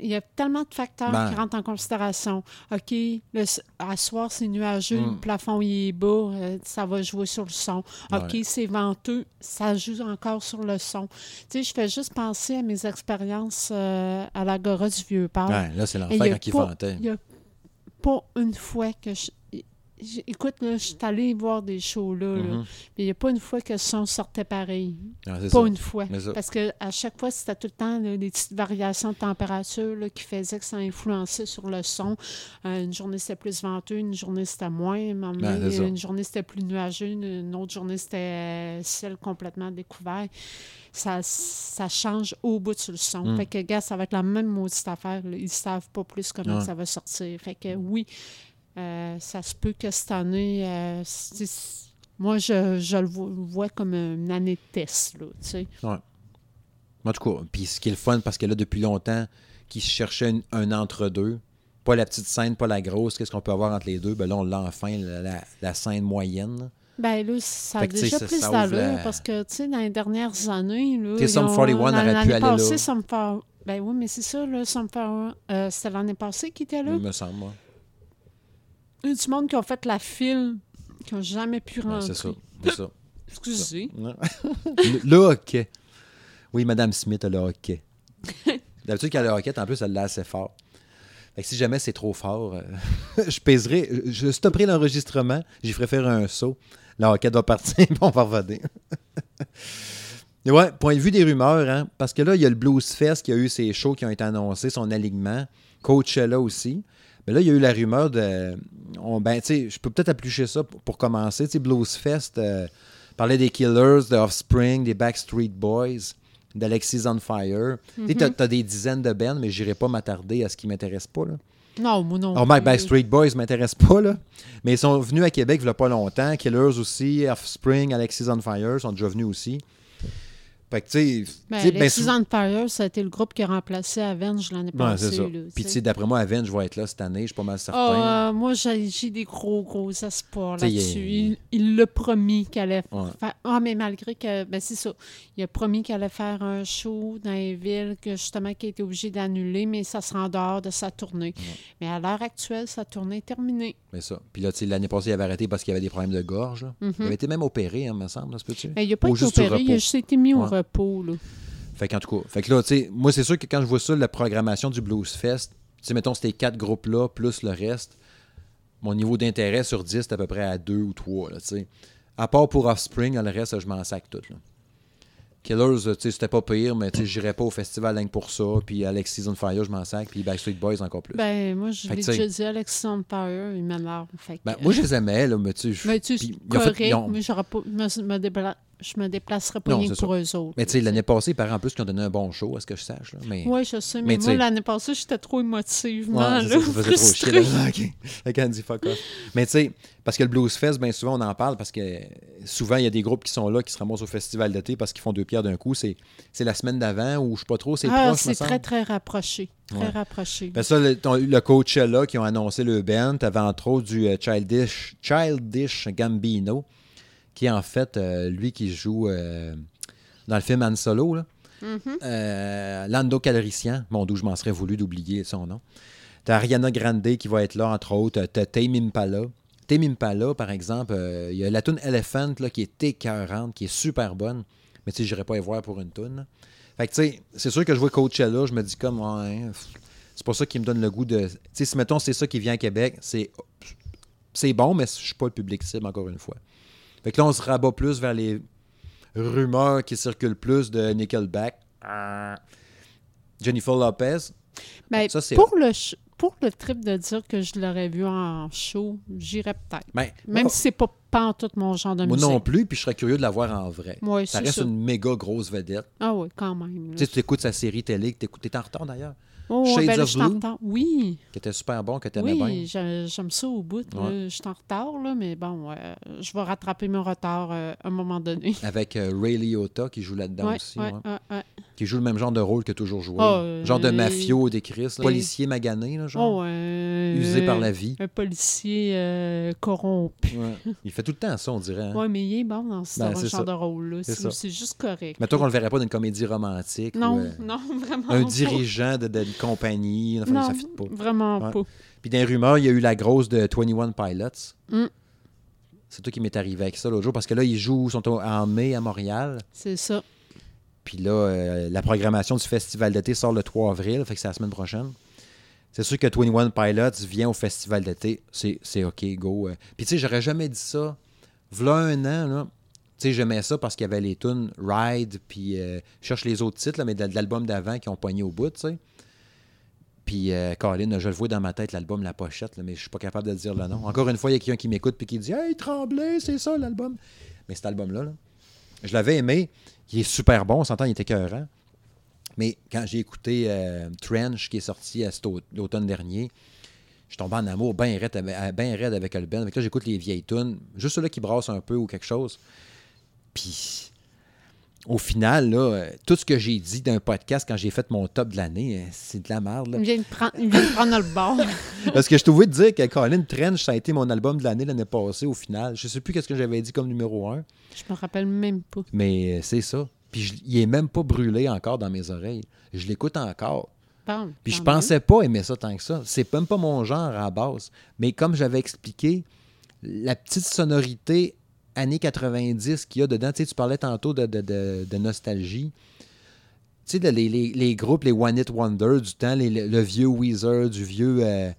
[SPEAKER 2] il y a tellement de facteurs
[SPEAKER 1] Ben.
[SPEAKER 2] qui rentrent en considération. OK, le, à soir, c'est nuageux,
[SPEAKER 1] Mm.
[SPEAKER 2] le plafond il est bas, euh, ça va jouer sur le son. OK,
[SPEAKER 1] Ouais.
[SPEAKER 2] c'est venteux, ça joue encore sur le son. Tu sais, je fais juste penser à mes expériences euh, à l'Agora du Vieux-Port.
[SPEAKER 1] Ouais, là, c'est l'enfer
[SPEAKER 2] il
[SPEAKER 1] quand ils
[SPEAKER 2] pas-
[SPEAKER 1] vantaient.
[SPEAKER 2] Il n'y a pas une fois que je. Écoute, là, je suis allée voir des shows là, là,
[SPEAKER 1] Mhm.
[SPEAKER 2] puis il n'y a pas une fois que le son sortait pareil.
[SPEAKER 1] C'est
[SPEAKER 2] Pas
[SPEAKER 1] ça.
[SPEAKER 2] une fois.
[SPEAKER 1] Mais.
[SPEAKER 2] Parce que à chaque fois, c'était tout le temps là, des petites variations de température là, qui faisaient que ça influençait sur le son. Euh, une journée, c'était plus venteux, une journée, c'était moins.
[SPEAKER 1] Ben,
[SPEAKER 2] une journée, c'était plus nuageux, une, une autre journée, c'était euh, ciel complètement découvert. Ça, ça change au bout sur le son.
[SPEAKER 1] Mm.
[SPEAKER 2] Fait que, gars, ça va être la même maudite affaire. Ils savent pas plus comment
[SPEAKER 1] Ouais.
[SPEAKER 2] ça va sortir. Fait que oui, euh, ça se peut que cette année, euh, moi, je, je le vois, comme une année de test. Là, tu sais.
[SPEAKER 1] En tout cas, puis ce qui est le fun, parce que là, depuis longtemps, qu'ils cherchaient un, un entre-deux, pas la petite scène, pas la grosse, qu'est-ce qu'on peut avoir entre les deux, ben là, on l'a enfin, la, la- la scène moyenne.
[SPEAKER 2] Ben là, ça a
[SPEAKER 1] que,
[SPEAKER 2] déjà plus d'allure
[SPEAKER 1] la-
[SPEAKER 2] parce que, tu sais, dans les dernières années, là. Ils
[SPEAKER 1] Sum
[SPEAKER 2] ont-
[SPEAKER 1] 41 aurait
[SPEAKER 2] l'année
[SPEAKER 1] pu aller
[SPEAKER 2] passée,
[SPEAKER 1] là.
[SPEAKER 2] Sum 41 Ben oui, mais c'est ça, là, Sum 41, euh, c'était l'année passée qui était là.
[SPEAKER 1] Il me semble, moi.
[SPEAKER 2] Il y a du monde qui ont fait la file, qui n'ont jamais pu
[SPEAKER 1] Ouais,
[SPEAKER 2] rentrer.
[SPEAKER 1] c'est ça. C'est ça.
[SPEAKER 2] Excusez.
[SPEAKER 1] Non. le, le hockey. Oui, Madame Smith a le hockey. D'habitude, quand elle a le hockey, en plus, elle l'a assez fort. Fait que si jamais c'est trop fort, euh, je pèserai, je stopperai l'enregistrement, j'y ferai faire un saut. Le hockey doit partir, on va revenir. Mais ouais, point de vue des rumeurs, hein, parce que là, il y a le Blues Fest qui a eu ses shows qui ont été annoncés, son alignement. Coachella aussi. Mais là, il y a eu la rumeur de. On, ben, tu sais, je peux peut-être appuyer ça pour, pour commencer. Tu sais, Blues Fest euh, parlait des Killers, de Offspring, des Backstreet Boys, d'Alexis on Fire. Tu t'as- t'as des dizaines de bands, mais j'irai pas m'attarder à ce qui m'intéresse pas. Là.
[SPEAKER 2] Non, moi non.
[SPEAKER 1] Oh, my
[SPEAKER 2] plus.
[SPEAKER 1] Backstreet Boys m'intéresse pas, là. Mais ils sont venus à Québec il y a pas longtemps. Killers aussi, Offspring, Alexis on Fire sont déjà venus aussi. Fait que, tu sais.
[SPEAKER 2] Ben,
[SPEAKER 1] ben,
[SPEAKER 2] Fire, ça a été le groupe qui a remplacé Avenge l'année
[SPEAKER 1] Ouais,
[SPEAKER 2] passée. là,
[SPEAKER 1] Puis,
[SPEAKER 2] tu sais.
[SPEAKER 1] d'après moi, Avenge va être là cette année, je suis pas mal certain.
[SPEAKER 2] Euh, moi, j'ai des gros, gros espoirs
[SPEAKER 1] il
[SPEAKER 2] là-dessus. Il il l'a promis qu'elle allait
[SPEAKER 1] Ouais.
[SPEAKER 2] faire. Ah, mais malgré que. Ben, c'est ça. Il a promis qu'elle allait faire un show dans les villes, que justement, qu'il a été obligé d'annuler, mais ça sera en dehors de sa tournée. Mais à l'heure actuelle, sa tournée est terminée.
[SPEAKER 1] Mais ça. Puis là, tu sais, l'année passée, il avait arrêté parce qu'il avait des problèmes de gorge. là.
[SPEAKER 2] Mhm.
[SPEAKER 1] Il avait été même opéré, hein, me semble, ça se peut-tu?
[SPEAKER 2] Ben, il n'a pas
[SPEAKER 1] Ou
[SPEAKER 2] été opéré, il a
[SPEAKER 1] repos.
[SPEAKER 2] juste été mis au
[SPEAKER 1] Ouais.
[SPEAKER 2] Repos. Là.
[SPEAKER 1] Fait qu'en tout cas, fait que là, tu sais, moi, c'est sûr que quand je vois ça, la programmation du Blues Fest, tu sais, mettons, ces quatre groupes-là, plus le reste, mon niveau d'intérêt sur 10, c'est à peu près à 2 ou 3, là, tu sais. À part pour Offspring, le reste, je m'en sac tout, là. Killers, c'était pas pire, mais j'irais pas au festival rien pour ça. Puis Alexis on Fire, je m'en sac. Puis Backstreet Boys, encore plus. Ben,
[SPEAKER 2] moi, je l'ai déjà dit, Alexis on Fire, il m'énerve. Fait que,
[SPEAKER 1] Ben, moi, je les aimais, là, mais tu sais,
[SPEAKER 2] Mais tu sais,
[SPEAKER 1] ils
[SPEAKER 2] correct,
[SPEAKER 1] ils ont-
[SPEAKER 2] mais j'aurais pas, me, me je me déplacerai pas
[SPEAKER 1] Non,
[SPEAKER 2] rien
[SPEAKER 1] c'est
[SPEAKER 2] que pour eux autres.
[SPEAKER 1] mais tu sais, l'année passée, par en plus, qui ont donné un bon show, à ce que je sache, là. Mais...
[SPEAKER 2] Oui, je sais, mais,
[SPEAKER 1] Mais
[SPEAKER 2] moi, l'année passée, j'étais trop émotivement,
[SPEAKER 1] Ouais, c'est
[SPEAKER 2] là,
[SPEAKER 1] ça faisait trop chier. Là. Fuck off. Mais tu sais, parce que le Blues Fest, bien souvent, on en parle parce que souvent, il y a des groupes qui sont là, qui se ramassent au festival d'été parce qu'ils font deux pierres d'un coup. C'est c'est la semaine d'avant ou je sais pas trop, c'est
[SPEAKER 2] Ah,
[SPEAKER 1] proche, me
[SPEAKER 2] c'est très, très rapproché. Très
[SPEAKER 1] Ouais.
[SPEAKER 2] rapproché.
[SPEAKER 1] Ben ça, le, ton- le Coachella qui ont annoncé le band, t'avais entre autres du euh, Childish, Childish Gambino, qui est en fait euh, lui qui joue euh, dans le film Han Solo, là.
[SPEAKER 2] Mhm.
[SPEAKER 1] Euh, Lando Calrissian, mon d'où je m'en serais voulu d'oublier son nom. T'as Ariana Grande qui va être là, entre autres. T'as Tame Impala. Tame Impala, par exemple, il y a la tune Elephant là, qui est écœurante, qui est super bonne. Mais tu sais, j'irais pas y voir pour une tune. Fait que tu sais, c'est sûr que je vois Coachella, je me dis comme, ouais, c'est pas ça qui me donne le goût de. Tu sais, si mettons c'est ça qui vient à Québec, c'est c'est bon, mais je suis pas le public cible, encore une fois. Fait que là, on se rabat plus vers les rumeurs qui circulent plus de Nickelback. Ah. Jennifer Lopez. Ça, c'est-
[SPEAKER 2] pour, le sh- pour le trip de dire que je l'aurais vu en show, j'irais peut-être.
[SPEAKER 1] Ben,
[SPEAKER 2] Même
[SPEAKER 1] moi,
[SPEAKER 2] si c'est pas, pas en tout mon genre de
[SPEAKER 1] moi
[SPEAKER 2] musique.
[SPEAKER 1] non plus, puis je serais curieux de la voir en vrai.
[SPEAKER 2] Ouais,
[SPEAKER 1] ça
[SPEAKER 2] c'est
[SPEAKER 1] reste
[SPEAKER 2] ça.
[SPEAKER 1] une méga grosse vedette.
[SPEAKER 2] Ah oui, quand même.
[SPEAKER 1] Tu sais, tu écoutes sa série télé, que t'écoutes- t'es en retard d'ailleurs,
[SPEAKER 2] Oh,
[SPEAKER 1] Shades
[SPEAKER 2] ben là,
[SPEAKER 1] of
[SPEAKER 2] je
[SPEAKER 1] Blue?
[SPEAKER 2] Oui,
[SPEAKER 1] qui était super bon, que t'aimais
[SPEAKER 2] oui,
[SPEAKER 1] bien.
[SPEAKER 2] j'ai- j'aime ça au bout.
[SPEAKER 1] Ouais.
[SPEAKER 2] Je suis en retard, là, mais bon, euh, je vais rattraper mon retard euh, à un moment donné.
[SPEAKER 1] Avec euh, Ray Liotta qui joue là-dedans
[SPEAKER 2] Ouais,
[SPEAKER 1] aussi.
[SPEAKER 2] ouais.
[SPEAKER 1] Qui joue le même genre de rôle que toujours joué.
[SPEAKER 2] Euh,
[SPEAKER 1] genre de
[SPEAKER 2] et-
[SPEAKER 1] mafio des Chris. là. Policier magané, là, genre.
[SPEAKER 2] Oh, euh,
[SPEAKER 1] Usé par la vie.
[SPEAKER 2] Un policier euh, corrompu.
[SPEAKER 1] Il fait tout le temps ça, on dirait. hein.
[SPEAKER 2] Oui, mais il est bon dans ce
[SPEAKER 1] Ben,
[SPEAKER 2] genre
[SPEAKER 1] ça.
[SPEAKER 2] de rôle-là.
[SPEAKER 1] C'est
[SPEAKER 2] juste correct.
[SPEAKER 1] Mettons qu'on le verrait pas dans une comédie romantique.
[SPEAKER 2] Non,
[SPEAKER 1] ou, euh,
[SPEAKER 2] non, vraiment
[SPEAKER 1] un dirigeant de- d'une compagnie. Enfin,
[SPEAKER 2] Non,
[SPEAKER 1] ça fit pas.
[SPEAKER 2] vraiment
[SPEAKER 1] Ouais.
[SPEAKER 2] pas.
[SPEAKER 1] Puis dans les rumeurs, il y a eu la grosse de 21 Pilots.
[SPEAKER 2] Mm.
[SPEAKER 1] C'est toi qui m'est arrivé avec ça l'autre jour, parce que là, ils jouent, sont en mai à Montréal.
[SPEAKER 2] C'est ça.
[SPEAKER 1] Puis là, euh, la programmation du festival d'été sort le 3 avril, fait que c'est la semaine prochaine. C'est sûr que 21 Pilots vient au festival d'été. C'est OK, go. euh. Puis tu sais, j'aurais jamais dit ça. V'là un an, là. Tu sais, j'aimais ça parce qu'il y avait les tunes Ride, puis euh, je cherche les autres titres, là, mais de, de l'album d'avant qui ont pogné au bout, tu sais. Puis, euh, je le vois dans ma tête, l'album, la pochette, mais je suis pas capable de dire le nom. Encore une fois, il y a quelqu'un qui m'écoute puis qui dit Hey, Tremblay, c'est ça l'album. Mais cet album-là, là, je l'avais aimé. Il est super bon, on s'entend, il était écœurant. Mais quand j'ai écouté euh, Trench, qui est sorti à cet au- l'automne dernier, je tombé en amour bien raide, avec- avec Alben. Que là, j'écoute les vieilles tunes, juste ceux-là qui brassent un peu ou quelque chose. Puis, au final, là, euh, tout ce que j'ai dit d'un podcast quand j'ai fait mon top de l'année, euh, c'est de la merde. là.
[SPEAKER 2] Il vient de prendre, prendre le bord.
[SPEAKER 1] Parce que je trouvais de dire que Colin Trench, ça a été mon album de l'année l'année passée au final. Je sais plus qu'est-ce que j'avais dit comme numéro un,
[SPEAKER 2] Je me rappelle même pas.
[SPEAKER 1] mais euh, c'est ça. Puis je- il est même pas brûlé encore dans mes oreilles. Je l'écoute encore.
[SPEAKER 2] Bon,
[SPEAKER 1] Puis je pensais pas aimer ça tant que ça. C'est même pas mon genre à la base. Mais comme j'avais expliqué, la petite sonorité années 90 qu'il y a dedans, tu parlais tantôt de, de- de- nostalgie. Tu sais, les, les- groupes, les One Hit Wonder du temps, le, vieux Weezer, du vieux. euh,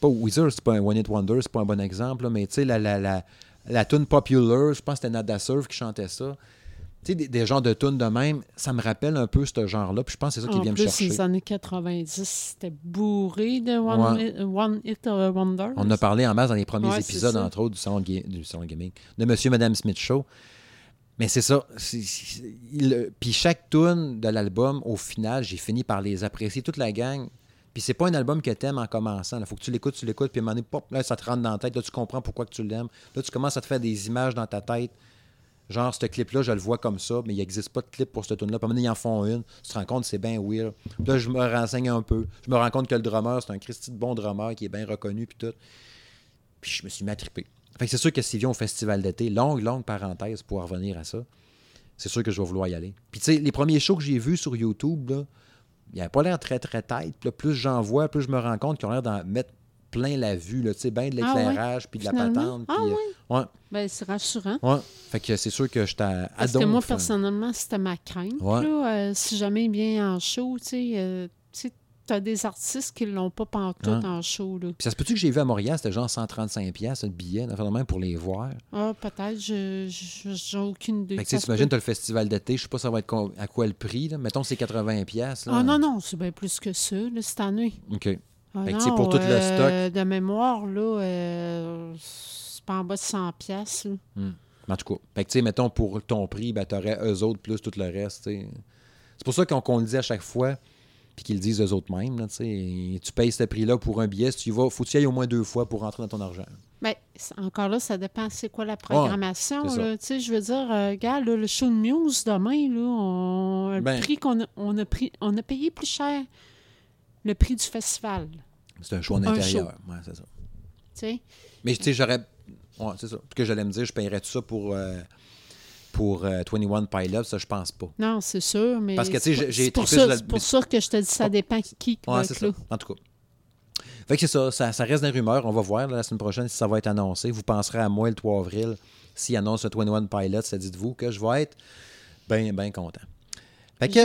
[SPEAKER 1] pas Weezer, c'est pas un One Hit Wonder, c'est pas un bon exemple, là, mais tu sais, la, la, la, la tune popular, je pense que c'était Nada Surf qui chantait ça. Sais, des, des genres de tunes de même, ça me rappelle un peu ce genre-là, puis je pense que c'est ça qui
[SPEAKER 2] En
[SPEAKER 1] vient me
[SPEAKER 2] plus,
[SPEAKER 1] chercher.
[SPEAKER 2] les années 90, c'était bourré de One,
[SPEAKER 1] Ouais.
[SPEAKER 2] Hit, One Hit Wonder.
[SPEAKER 1] On a parlé en masse dans les premiers
[SPEAKER 2] Ouais,
[SPEAKER 1] épisodes, entre autres, du salon, du salon gaming, de Monsieur et Madame Smith Show. Mais c'est ça. Puis chaque tune de l'album, au final, j'ai fini par les apprécier, toute la gang. Puis c'est pas un album que t'aimes en commençant. Il faut que tu l'écoutes, tu l'écoutes, puis à un moment donné, pop, là, ça te rentre dans la tête. Là, tu comprends pourquoi que tu l'aimes. Là, tu commences à te faire des images dans ta tête. Genre, ce clip-là, je le vois comme ça, mais il n'existe pas de clip pour ce tune-là. Puis donné, ils en font une. Tu te rends compte, c'est bien weird. Là, je me renseigne un peu. Je me rends compte que le drummer, c'est un Christy de bon drummer qui est bien reconnu, puis tout. Puis je me suis mis à triper. Fait que c'est sûr que s'il vient au festival d'été, longue, longue parenthèse pour revenir à ça, c'est sûr que je vais vouloir y aller. Puis tu sais, les premiers shows que j'ai vus sur YouTube, là, il n'avait pas l'air très, très tête. Puis plus j'en vois, plus je me rends compte qu'ils ont l'air d'en mettre plein la vue, là, tu sais, bien de
[SPEAKER 2] Ah
[SPEAKER 1] l'éclairage, puis de la
[SPEAKER 2] finalement?
[SPEAKER 1] patente.
[SPEAKER 2] Ah
[SPEAKER 1] puis, euh,
[SPEAKER 2] ouais?
[SPEAKER 1] ouais,
[SPEAKER 2] Ben, c'est rassurant.
[SPEAKER 1] ouais. Fait que c'est sûr que j'étais à
[SPEAKER 2] Parce que moi,
[SPEAKER 1] hein.
[SPEAKER 2] personnellement, c'était ma crainte.
[SPEAKER 1] Ouais.
[SPEAKER 2] là. Euh, si jamais il vient en show, tu sais, euh, tu sais, t'as des artistes qui l'ont pas pantoute
[SPEAKER 1] Ouais.
[SPEAKER 2] en show. Là.
[SPEAKER 1] Puis ça se peut-tu que j'ai vu à Montréal, c'était genre 135$ piastres, le billet, même pour les voir?
[SPEAKER 2] Ah, peut-être, je- j'ai aucune idée.
[SPEAKER 1] Fait que tu t'imagines, t'as le festival d'été, je sais pas ça va être à quoi le prix, là. Mettons c'est 80$. piastres, là.
[SPEAKER 2] Ah non, non, c'est bien plus que ça, là, cette année.
[SPEAKER 1] OK.
[SPEAKER 2] Ah
[SPEAKER 1] tu
[SPEAKER 2] non,
[SPEAKER 1] pour tout le
[SPEAKER 2] euh, De mémoire, là, euh, c'est pas en bas de 100 piastres. là.
[SPEAKER 1] Mais En tout cas, fait que, tu sais, mettons, pour ton prix, ben, t'aurais eux autres plus tout le reste, tu. C'est pour ça qu'on le dit à chaque fois, puis qu'ils le disent eux autres mêmes, là, tu. Tu payes ce prix-là pour un billet, si tu y vas, faut que tu y ailles au moins deux fois pour rentrer dans ton argent.
[SPEAKER 2] Ben, c'est- encore là, ça dépend c'est quoi la programmation. Tu je veux dire, euh, regarde, là, le show de Muse demain, là, on, le
[SPEAKER 1] Ben-
[SPEAKER 2] prix qu'on a, on a pris, on a payé plus cher le prix du festival.
[SPEAKER 1] C'est un choix en
[SPEAKER 2] Un
[SPEAKER 1] intérieur. Ouais, c'est ça. Mais tu sais, j'aurais. Ouais, c'est ça. Puis que j'allais me dire, je paierais tout ça pour, euh, pour euh, 21 Pilots, ça, je pense pas.
[SPEAKER 2] non, c'est sûr, mais.
[SPEAKER 1] Parce que, tu sais, j'ai-
[SPEAKER 2] pour, ça-
[SPEAKER 1] la-
[SPEAKER 2] pour ça que je te dis, ça dépend qui
[SPEAKER 1] Ouais, c'est ça. En tout cas. Fait que c'est ça, ça, ça reste des rumeurs. On va voir là, la semaine prochaine si ça va être annoncé. Vous penserez à moi le 3 avril s'il annonce le 21 Pilots. Ça dites-vous que je vais être bien, bien content. Fait que,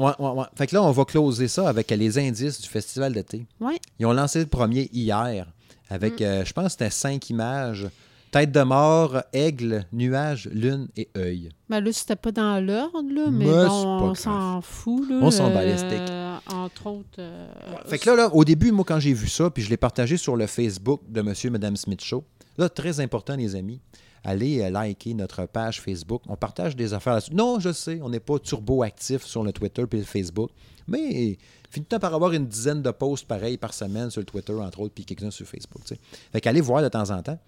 [SPEAKER 1] ouais, ouais, ouais. Fait que là, on va closer ça avec les indices du festival d'été.
[SPEAKER 2] Oui,
[SPEAKER 1] Ils ont lancé le premier hier
[SPEAKER 2] Mm.
[SPEAKER 1] avec, euh, je pense que c'était cinq images Tête de mort, aigle, nuage, lune et œil.
[SPEAKER 2] Ben là, c'était pas dans l'ordre, là, mais bon, on s'en fout. Là,
[SPEAKER 1] On s'en bat les
[SPEAKER 2] euh,
[SPEAKER 1] steaks.
[SPEAKER 2] Entre autres. euh,
[SPEAKER 1] Fait que là, là, au début, moi, quand j'ai vu ça, puis je l'ai partagé sur le Facebook de Monsieur et Madame Smith Show, là, très important, les amis, allez euh, liker notre page Facebook. On partage des affaires là-dessus. Non, je sais, on n'est pas turbo-actif sur le Twitter et le Facebook, mais finit par avoir une dizaine de posts pareils par semaine sur le Twitter, entre autres, puis quelques-uns sur Facebook. tu sais. Fait qu'allez voir de temps en temps.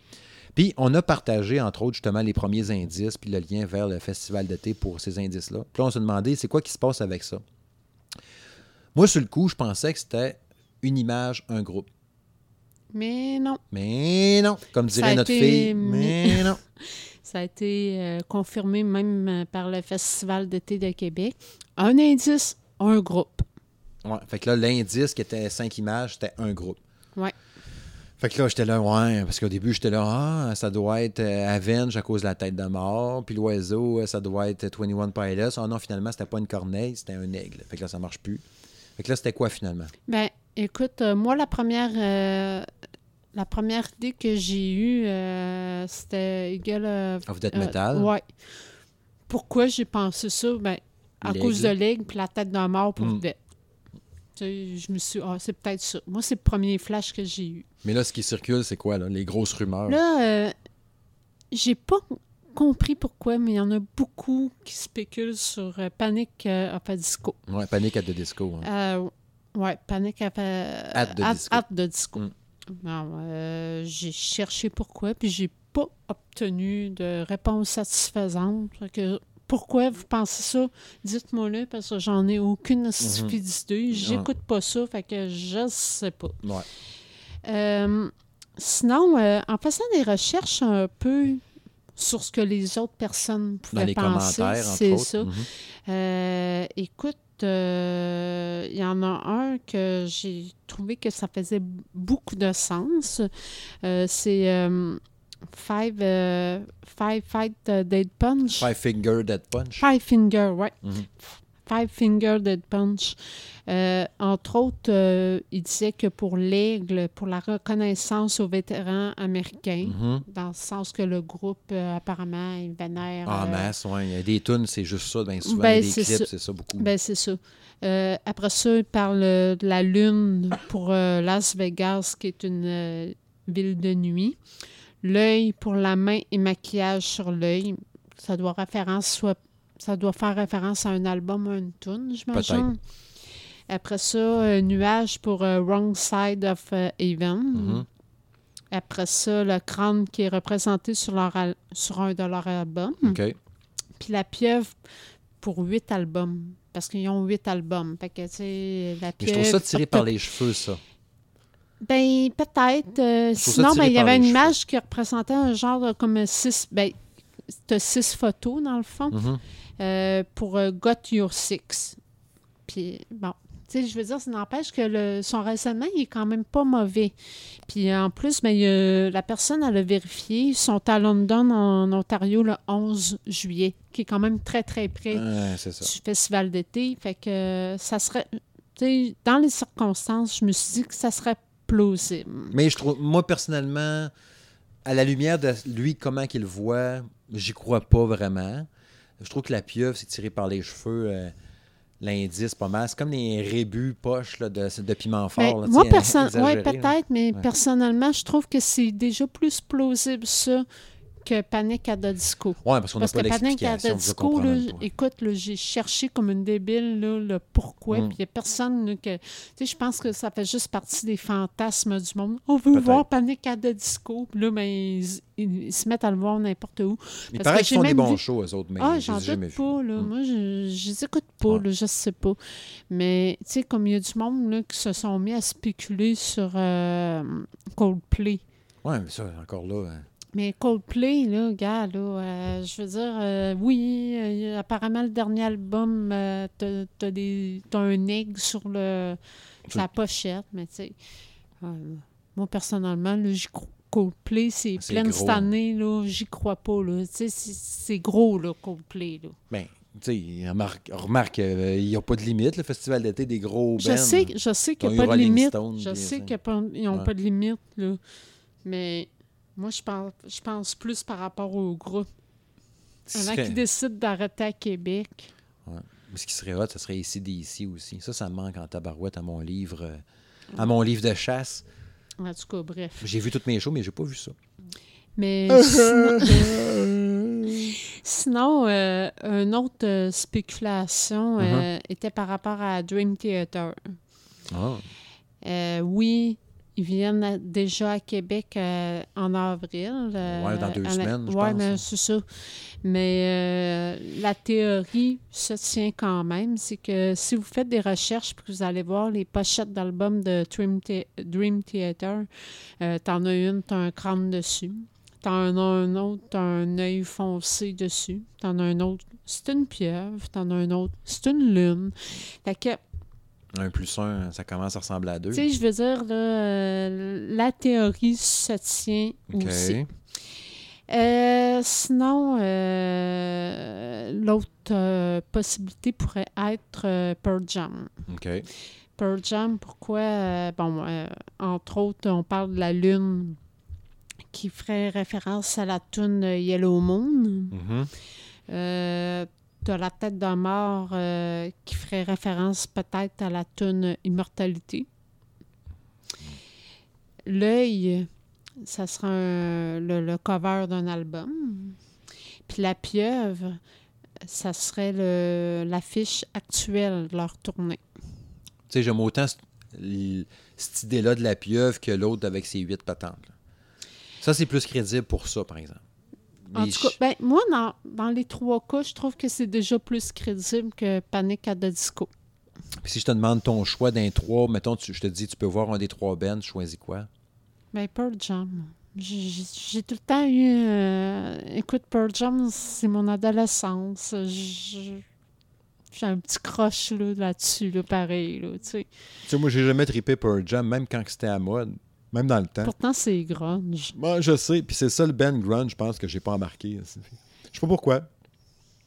[SPEAKER 1] Puis on a partagé, entre autres, justement, les premiers indices, puis le lien vers le festival d'été pour ces indices-là. Puis on s'est demandé, c'est quoi qui se passe avec ça? Moi, sur le coup, je pensais que c'était une image, un groupe.
[SPEAKER 2] Mais non.
[SPEAKER 1] Mais non, comme dirait notre
[SPEAKER 2] été
[SPEAKER 1] fille, mais non.
[SPEAKER 2] Ça a été euh, confirmé même euh, par le Festival d'été de Québec. Un indice, un groupe.
[SPEAKER 1] Ouais, fait que là, l'indice qui était cinq images, c'était un groupe.
[SPEAKER 2] Ouais.
[SPEAKER 1] Fait que là, j'étais là, ouais, parce qu'au début, j'étais là, ah, ça doit être euh, Avenge à cause de la tête de mort, puis l'oiseau, ça doit être 21 Pilots. Ah non, finalement, c'était pas une corneille, c'était un aigle. Fait que là, ça marche plus. Fait que là, c'était quoi finalement?
[SPEAKER 2] Ben, écoute, euh, moi, la première, euh, la première idée que j'ai eue, euh, c'était Eagle of
[SPEAKER 1] Death Metal?
[SPEAKER 2] ouais. Pourquoi j'ai pensé ça? Ben, à cause de l'aigle puis la tête d'un mort pour
[SPEAKER 1] Mm.
[SPEAKER 2] Death. Tu sais, je me suis ah, c'est peut-être ça. Moi, c'est le premier flash que j'ai eu.
[SPEAKER 1] Mais là, ce qui circule, c'est quoi, là? Les grosses rumeurs.
[SPEAKER 2] Là, euh, j'ai pas compris pourquoi, mais il y en a beaucoup qui spéculent sur euh, Panic euh, of a Disco.
[SPEAKER 1] Ouais, Panic at the Disco. hein.
[SPEAKER 2] Euh, ouais, Panic
[SPEAKER 1] At the
[SPEAKER 2] at-
[SPEAKER 1] Disco.
[SPEAKER 2] at the Disco.
[SPEAKER 1] Mm.
[SPEAKER 2] Non, euh, j'ai cherché pourquoi, puis j'ai pas obtenu de réponse satisfaisante. Que pourquoi vous pensez ça? Dites-moi-le, parce que j'en ai aucune
[SPEAKER 1] Mhm.
[SPEAKER 2] idée. J'écoute pas ça, fait que je sais pas.
[SPEAKER 1] Ouais.
[SPEAKER 2] Euh, sinon, euh, en faisant des recherches un peu sur ce que les autres personnes pouvaient
[SPEAKER 1] Dans les
[SPEAKER 2] penser, c'est ça.
[SPEAKER 1] Mhm.
[SPEAKER 2] Euh, écoute, euh, il y en a un que j'ai trouvé que ça faisait beaucoup de sens. Euh, c'est Five, five Fight Dead Punch.
[SPEAKER 1] Five Finger Dead Punch.
[SPEAKER 2] Five Finger, ouais.
[SPEAKER 1] Mhm.
[SPEAKER 2] Five Finger Dead Punch. Euh, entre autres, euh, il disait que pour l'aigle, pour la reconnaissance aux vétérans américains,
[SPEAKER 1] Mhm.
[SPEAKER 2] dans le sens que le groupe, euh, apparemment, il vénère. Euh,
[SPEAKER 1] masse, ouais. Il y a des tunes, c'est juste ça. Ben, souvent,
[SPEAKER 2] Ben,
[SPEAKER 1] des
[SPEAKER 2] c'est
[SPEAKER 1] clips,
[SPEAKER 2] ça.
[SPEAKER 1] c'est ça beaucoup.
[SPEAKER 2] Ben, c'est ça. Après ça, il parle de la Lune pour Las Vegas, qui est une ville de nuit. L'œil pour la main et maquillage sur l'œil. Ça doit référence soit ça doit faire référence à un album ou une tune, j'imagine. Après ça, euh, nuage pour euh, Wrong Side of euh, Even.
[SPEAKER 1] Mhm.
[SPEAKER 2] Après ça, le crâne qui est représenté sur, leur al- sur un de leurs albums. Puis la pieuvre pour huit albums. Parce qu'ils ont huit albums. Fait que, la
[SPEAKER 1] Mais
[SPEAKER 2] pieuvre.
[SPEAKER 1] je trouve ça tiré par les cheveux, ça.
[SPEAKER 2] Ben, peut-être. Euh, sinon, ben, il y avait une
[SPEAKER 1] cheveux.
[SPEAKER 2] image qui représentait un genre de comme six. Ben, c'était six photos, dans le fond,
[SPEAKER 1] Mhm.
[SPEAKER 2] Euh, pour euh, Got Your Six. Puis, bon. Tu sais, je veux dire, ça n'empêche que le, son raisonnement, il est quand même pas mauvais. Puis, en plus, ben, il la personne, elle a vérifié. Ils sont à London, en Ontario, le 11 juillet, qui est quand même très, très près
[SPEAKER 1] Ouais,
[SPEAKER 2] du festival d'été. Fait que ça serait. Tu sais, dans les circonstances, je me suis dit que ça serait plausible.
[SPEAKER 1] Mais je trouve, moi, personnellement, à la lumière de lui, comment qu'il voit, j'y crois pas vraiment. Je trouve que la pieuvre, c'est tiré par les cheveux. euh, L'indice, pas mal. C'est comme les rébus poches là, de, de piment fort. Là,
[SPEAKER 2] moi,
[SPEAKER 1] sais,
[SPEAKER 2] perso- peut-être, mais
[SPEAKER 1] Ouais.
[SPEAKER 2] personnellement, je trouve que c'est déjà plus plausible ça que Panic at the Disco.
[SPEAKER 1] Ouais, parce qu'on n'a pas
[SPEAKER 2] Panic at the Disco, là, écoute, j'ai cherché comme une débile là, le pourquoi,
[SPEAKER 1] Mm.
[SPEAKER 2] puis il n'y a personne là, que... Tu sais, je pense que ça fait juste partie des fantasmes du monde. On veut voir Panic at the Disco, puis là, ben, ils, ils se mettent à le voir n'importe où.
[SPEAKER 1] Il
[SPEAKER 2] parce
[SPEAKER 1] paraît qu'ils font des bons
[SPEAKER 2] vu-
[SPEAKER 1] shows, eux autres, mais
[SPEAKER 2] ah,
[SPEAKER 1] je
[SPEAKER 2] j'en doute pas, là.
[SPEAKER 1] Mm.
[SPEAKER 2] Moi, je ne les écoute pas,
[SPEAKER 1] Ouais.
[SPEAKER 2] là, je sais pas. Mais, tu sais, comme il y a du monde là, qui se sont mis à spéculer sur euh, Coldplay.
[SPEAKER 1] Ouais, mais ça, encore là. hein.
[SPEAKER 2] Mais Coldplay, là, gars, là, euh, je veux dire, euh, oui, euh, apparemment, le dernier album, t'as, t'as des, t'as un aigle sur le,
[SPEAKER 1] Sur-
[SPEAKER 2] sa pochette, mais tu sais, moi, personnellement, là, j'y crois. Coldplay, c'est
[SPEAKER 1] C'est
[SPEAKER 2] plein cette année, là, j'y crois pas, là. Tu sais, c'est, c'est gros, là, Coldplay, là.
[SPEAKER 1] Ben, tu sais, remarque, remarque il n'y a pas de limite, le festival d'été des gros
[SPEAKER 2] Je
[SPEAKER 1] bands.
[SPEAKER 2] sais, je sais qu'il n'y a pas de limite. Je sais qu'ils n'ont pas de limite, là. Mais Moi, je pense, je pense plus par rapport au groupe. Avant
[SPEAKER 1] serait-
[SPEAKER 2] qu'ils décident d'arrêter à Québec.
[SPEAKER 1] Mais ce qui serait hot, ce serait ici d'ici aussi. Ça, ça me manque en tabarouette à mon livre, euh, à mon livre de chasse.
[SPEAKER 2] En tout cas, bref.
[SPEAKER 1] J'ai vu toutes mes shows, mais j'ai pas vu ça.
[SPEAKER 2] Mais sinon, sinon euh, une autre euh, spéculation euh,
[SPEAKER 1] Uh-huh.
[SPEAKER 2] était par rapport à Dream Theater.
[SPEAKER 1] Ah.
[SPEAKER 2] Euh, oui, ils viennent déjà à Québec euh, en avril. euh,
[SPEAKER 1] Ouais, dans deux
[SPEAKER 2] la-
[SPEAKER 1] semaines, je
[SPEAKER 2] ouais,
[SPEAKER 1] pense,
[SPEAKER 2] mais
[SPEAKER 1] hein.
[SPEAKER 2] c'est ça. Mais euh, la théorie se tient quand même. C'est que si vous faites des recherches puis vous allez voir les pochettes d'albums de Dream, Thea- Dream Theater, t'en as une, t'as un crâne dessus. T'en as un autre, t'as un œil foncé dessus. T'en as un autre, c'est une pieuvre. T'en as un autre, c'est une lune. Fait que
[SPEAKER 1] Un plus un, ça commence à ressembler à deux.
[SPEAKER 2] tu sais, je veux dire, là, euh, la théorie se tient aussi. Euh, sinon, euh, l'autre possibilité pourrait être Pearl Jam.
[SPEAKER 1] OK.
[SPEAKER 2] Pearl Jam, pourquoi? bon, entre autres, on parle de la Lune qui ferait référence à la tune Yellow Moon.
[SPEAKER 1] Mhm.
[SPEAKER 2] Euh, T'as la tête de mort euh, qui ferait référence peut-être à la tune Immortalité. L'œil, ça sera le, cover d'un album. Puis la pieuvre, ça serait l'affiche actuelle de leur tournée.
[SPEAKER 1] Tu sais, j'aime autant cette idée-là de la pieuvre que l'autre avec ses huit patentes. Ça, c'est plus crédible pour ça, par exemple.
[SPEAKER 2] En tout cas, ben, moi, dans, dans les trois cas, je trouve que c'est déjà plus crédible que Panic at the Disco.
[SPEAKER 1] Puis si je te demande ton choix d'un trois, mettons, tu- je te dis, tu peux voir un des trois bands, tu choisis quoi?
[SPEAKER 2] Ben, Pearl Jam. J'ai tout le temps eu. euh, écoute, Pearl Jam, c'est mon adolescence. J'ai un petit croche là, là-dessus, là, pareil. Là, tu sais.
[SPEAKER 1] Tu sais, moi, j'ai jamais trippé Pearl Jam, même quand c'était à mode, même dans le temps.
[SPEAKER 2] Pourtant, c'est grunge.
[SPEAKER 1] Moi, je sais, puis c'est ça le band grunge, je pense, que j'ai pas embarqué. Je sais pas pourquoi.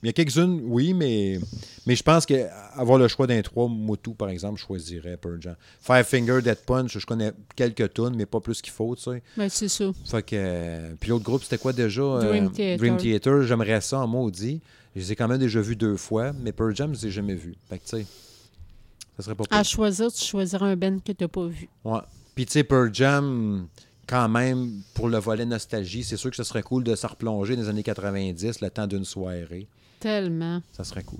[SPEAKER 1] Il y a quelques-unes, oui, mais, mais je pense qu'avoir le choix d'un trois, Motu, par exemple, je choisirais Pearl Jam. Five Finger, Dead Punch, je connais quelques tunes, mais pas plus qu'il faut, tu sais.
[SPEAKER 2] Ben, c'est ça.
[SPEAKER 1] Fait que. euh, Puis l'autre groupe, c'était quoi déjà?
[SPEAKER 2] Dream
[SPEAKER 1] Euh,
[SPEAKER 2] Theater.
[SPEAKER 1] Dream Theater, j'aimerais ça en maudit. Je les ai quand même déjà vus deux fois, mais Pearl Jam, je les ai jamais vus. Fait que, tu sais, ça serait pas
[SPEAKER 2] À choisir, tu choisiras un band que tu n'as pas vu.
[SPEAKER 1] Ouais. Puis, tu sais, Pearl Jam, quand même, pour le volet nostalgie, c'est sûr que ce serait cool de se replonger dans les années 90, le temps d'une soirée.
[SPEAKER 2] Tellement.
[SPEAKER 1] Ça serait cool.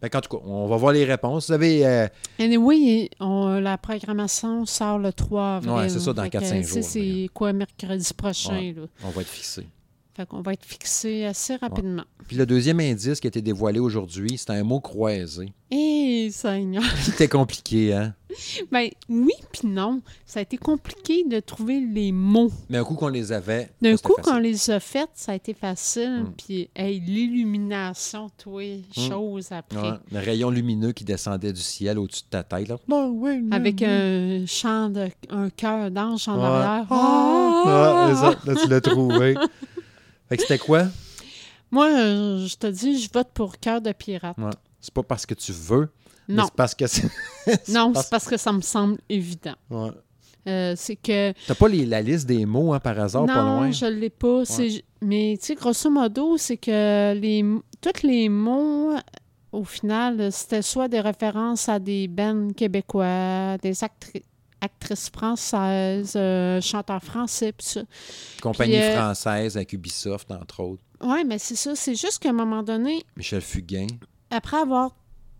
[SPEAKER 1] Fait qu'en tout cas, on va voir les réponses. Vous avez. euh,
[SPEAKER 2] Anyway, on, la programmation sort le 3 avril.
[SPEAKER 1] Ouais, c'est ça, dans
[SPEAKER 2] Fait que,
[SPEAKER 1] 4-5
[SPEAKER 2] tu sais,
[SPEAKER 1] jours,
[SPEAKER 2] C'est quoi, mercredi prochain,
[SPEAKER 1] Ouais.
[SPEAKER 2] là?
[SPEAKER 1] on va être fixé.
[SPEAKER 2] Fait qu'on va être fixé assez rapidement.
[SPEAKER 1] Puis le deuxième indice qui a été dévoilé aujourd'hui, c'est un mot croisé.
[SPEAKER 2] Eh, Seigneur!
[SPEAKER 1] C'était compliqué, hein?
[SPEAKER 2] Ben oui, puis non. Ça a été compliqué de trouver les mots.
[SPEAKER 1] Mais un coup qu'on les avait.
[SPEAKER 2] D'un
[SPEAKER 1] c'était
[SPEAKER 2] coup,
[SPEAKER 1] facile.
[SPEAKER 2] quand on les a faites, ça a été facile.
[SPEAKER 1] Mm.
[SPEAKER 2] Puis, hey, l'illumination, toi, chose après.
[SPEAKER 1] Ouais, le rayon lumineux qui descendait du ciel au-dessus de ta tête. Là. Bon, ouais,
[SPEAKER 2] Avec un chant de un cœur d'ange en
[SPEAKER 1] Ouais.
[SPEAKER 2] arrière.
[SPEAKER 1] Ah, c'est ça. Là, tu l'as trouvé. fait que c'était quoi?
[SPEAKER 2] Moi, euh, je te dis, je vote pour cœur de pirate.
[SPEAKER 1] Ouais. C'est pas parce que tu veux,
[SPEAKER 2] Non,
[SPEAKER 1] c'est parce que c'est.
[SPEAKER 2] non,
[SPEAKER 1] parce-
[SPEAKER 2] c'est parce que ça me semble évident.
[SPEAKER 1] Ouais.
[SPEAKER 2] Euh, c'est que
[SPEAKER 1] T'as pas les- la liste des mots hein, par hasard,
[SPEAKER 2] non,
[SPEAKER 1] pas loin?
[SPEAKER 2] je l'ai pas. C'est- Mais tu sais, grosso modo, c'est que les tous les mots, au final, c'était soit des références à des bands québécois, des actri- actrices françaises, euh, chanteurs français, pis ça.
[SPEAKER 1] Compagnie
[SPEAKER 2] Puis, euh,
[SPEAKER 1] française avec Ubisoft, entre autres.
[SPEAKER 2] Ouais, mais c'est ça. C'est juste qu'à un moment donné,
[SPEAKER 1] Michel Fugain.
[SPEAKER 2] après avoir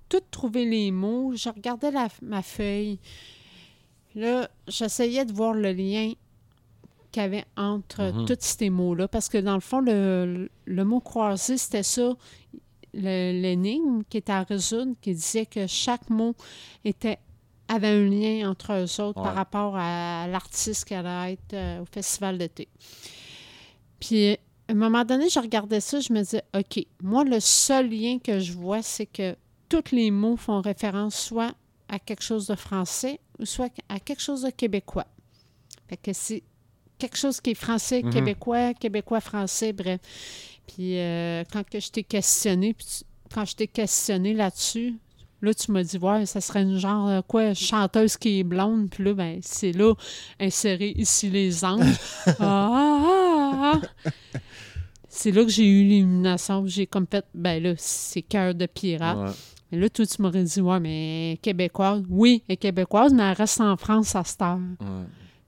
[SPEAKER 2] tout trouvé les mots, je regardais la- ma feuille. Là, j'essayais de voir le lien qu'il y avait entre
[SPEAKER 1] Mhm.
[SPEAKER 2] tous ces mots-là. Parce que dans le fond, le, le mot croisé, c'était ça. L'énigme qui était à résoudre, qui disait que chaque mot était avait un lien entre eux autres par rapport à l'artiste qui allait être euh, au festival d'été. Puis, à un moment donné, je regardais ça, je me disais, OK, moi, le seul lien que je vois, c'est que tous les mots font référence soit à quelque chose de français ou soit à quelque chose de québécois. Fait que c'est quelque chose qui est français,
[SPEAKER 1] Mhm.
[SPEAKER 2] québécois, québécois, français, bref. Puis euh, quand que je t'ai questionné, puis tu- quand je t'ai questionné là-dessus, là, tu m'as dit, ouais, ça serait une genre, euh, quoi, chanteuse qui est blonde. Puis là, ben, c'est là, inséré ici les anges. ah, ah, Ah! C'est là que j'ai eu l'illumination. J'ai comme fait, ben là, c'est cœur de pirate.
[SPEAKER 1] Ouais.
[SPEAKER 2] Mais là, toi, tu m'aurais dit, ouais, mais québécoise. Oui, elle est québécoise, mais elle reste en France à cette heure.
[SPEAKER 1] Ouais.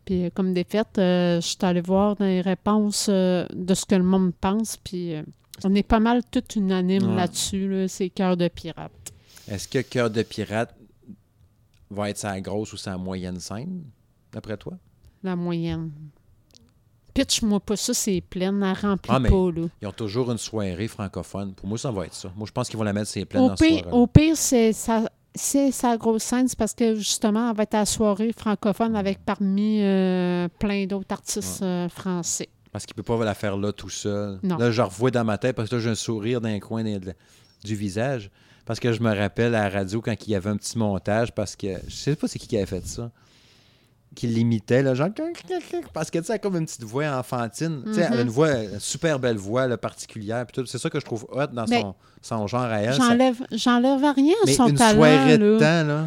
[SPEAKER 2] Puis euh, comme des fêtes, euh, je suis allée voir dans les réponses euh, de ce que le monde pense, puis euh, on est pas mal tout unanime
[SPEAKER 1] Ouais.
[SPEAKER 2] là-dessus, là, c'est cœur de pirate.
[SPEAKER 1] Est-ce que Cœur de pirate va être sa grosse ou sa moyenne scène, d'après toi?
[SPEAKER 2] La moyenne. Pitch-moi pas ça, c'est plein, elle remplit
[SPEAKER 1] Ah, mais-
[SPEAKER 2] pas, là.
[SPEAKER 1] Ils ont toujours une soirée francophone. Pour moi, ça va être ça. Moi, je pense qu'ils vont la mettre c'est pleine
[SPEAKER 2] Au
[SPEAKER 1] dans ce
[SPEAKER 2] pire, au pire c'est sa, c'est sa grosse scène, c'est parce que justement, elle va être à la soirée francophone avec parmi euh, plein d'autres artistes euh, français.
[SPEAKER 1] Parce qu'il ne peut pas la faire là tout seul.
[SPEAKER 2] Non.
[SPEAKER 1] Là, je revois dans ma tête parce que là, j'ai un sourire d'un coin du visage. Parce que je me rappelle à la radio quand il y avait un petit montage parce que je sais pas c'est qui qui avait fait ça. Qui l'imitait, là, genre. Parce que tu sais, elle a comme une petite voix enfantine. Tu sais, elle a une voix, une super belle voix là, particulière. puis tout. C'est ça que je trouve hot dans son, son genre à elle. ça-
[SPEAKER 2] J'enlève, j'enlève rien à son
[SPEAKER 1] une
[SPEAKER 2] talent.
[SPEAKER 1] soirée de temps, là.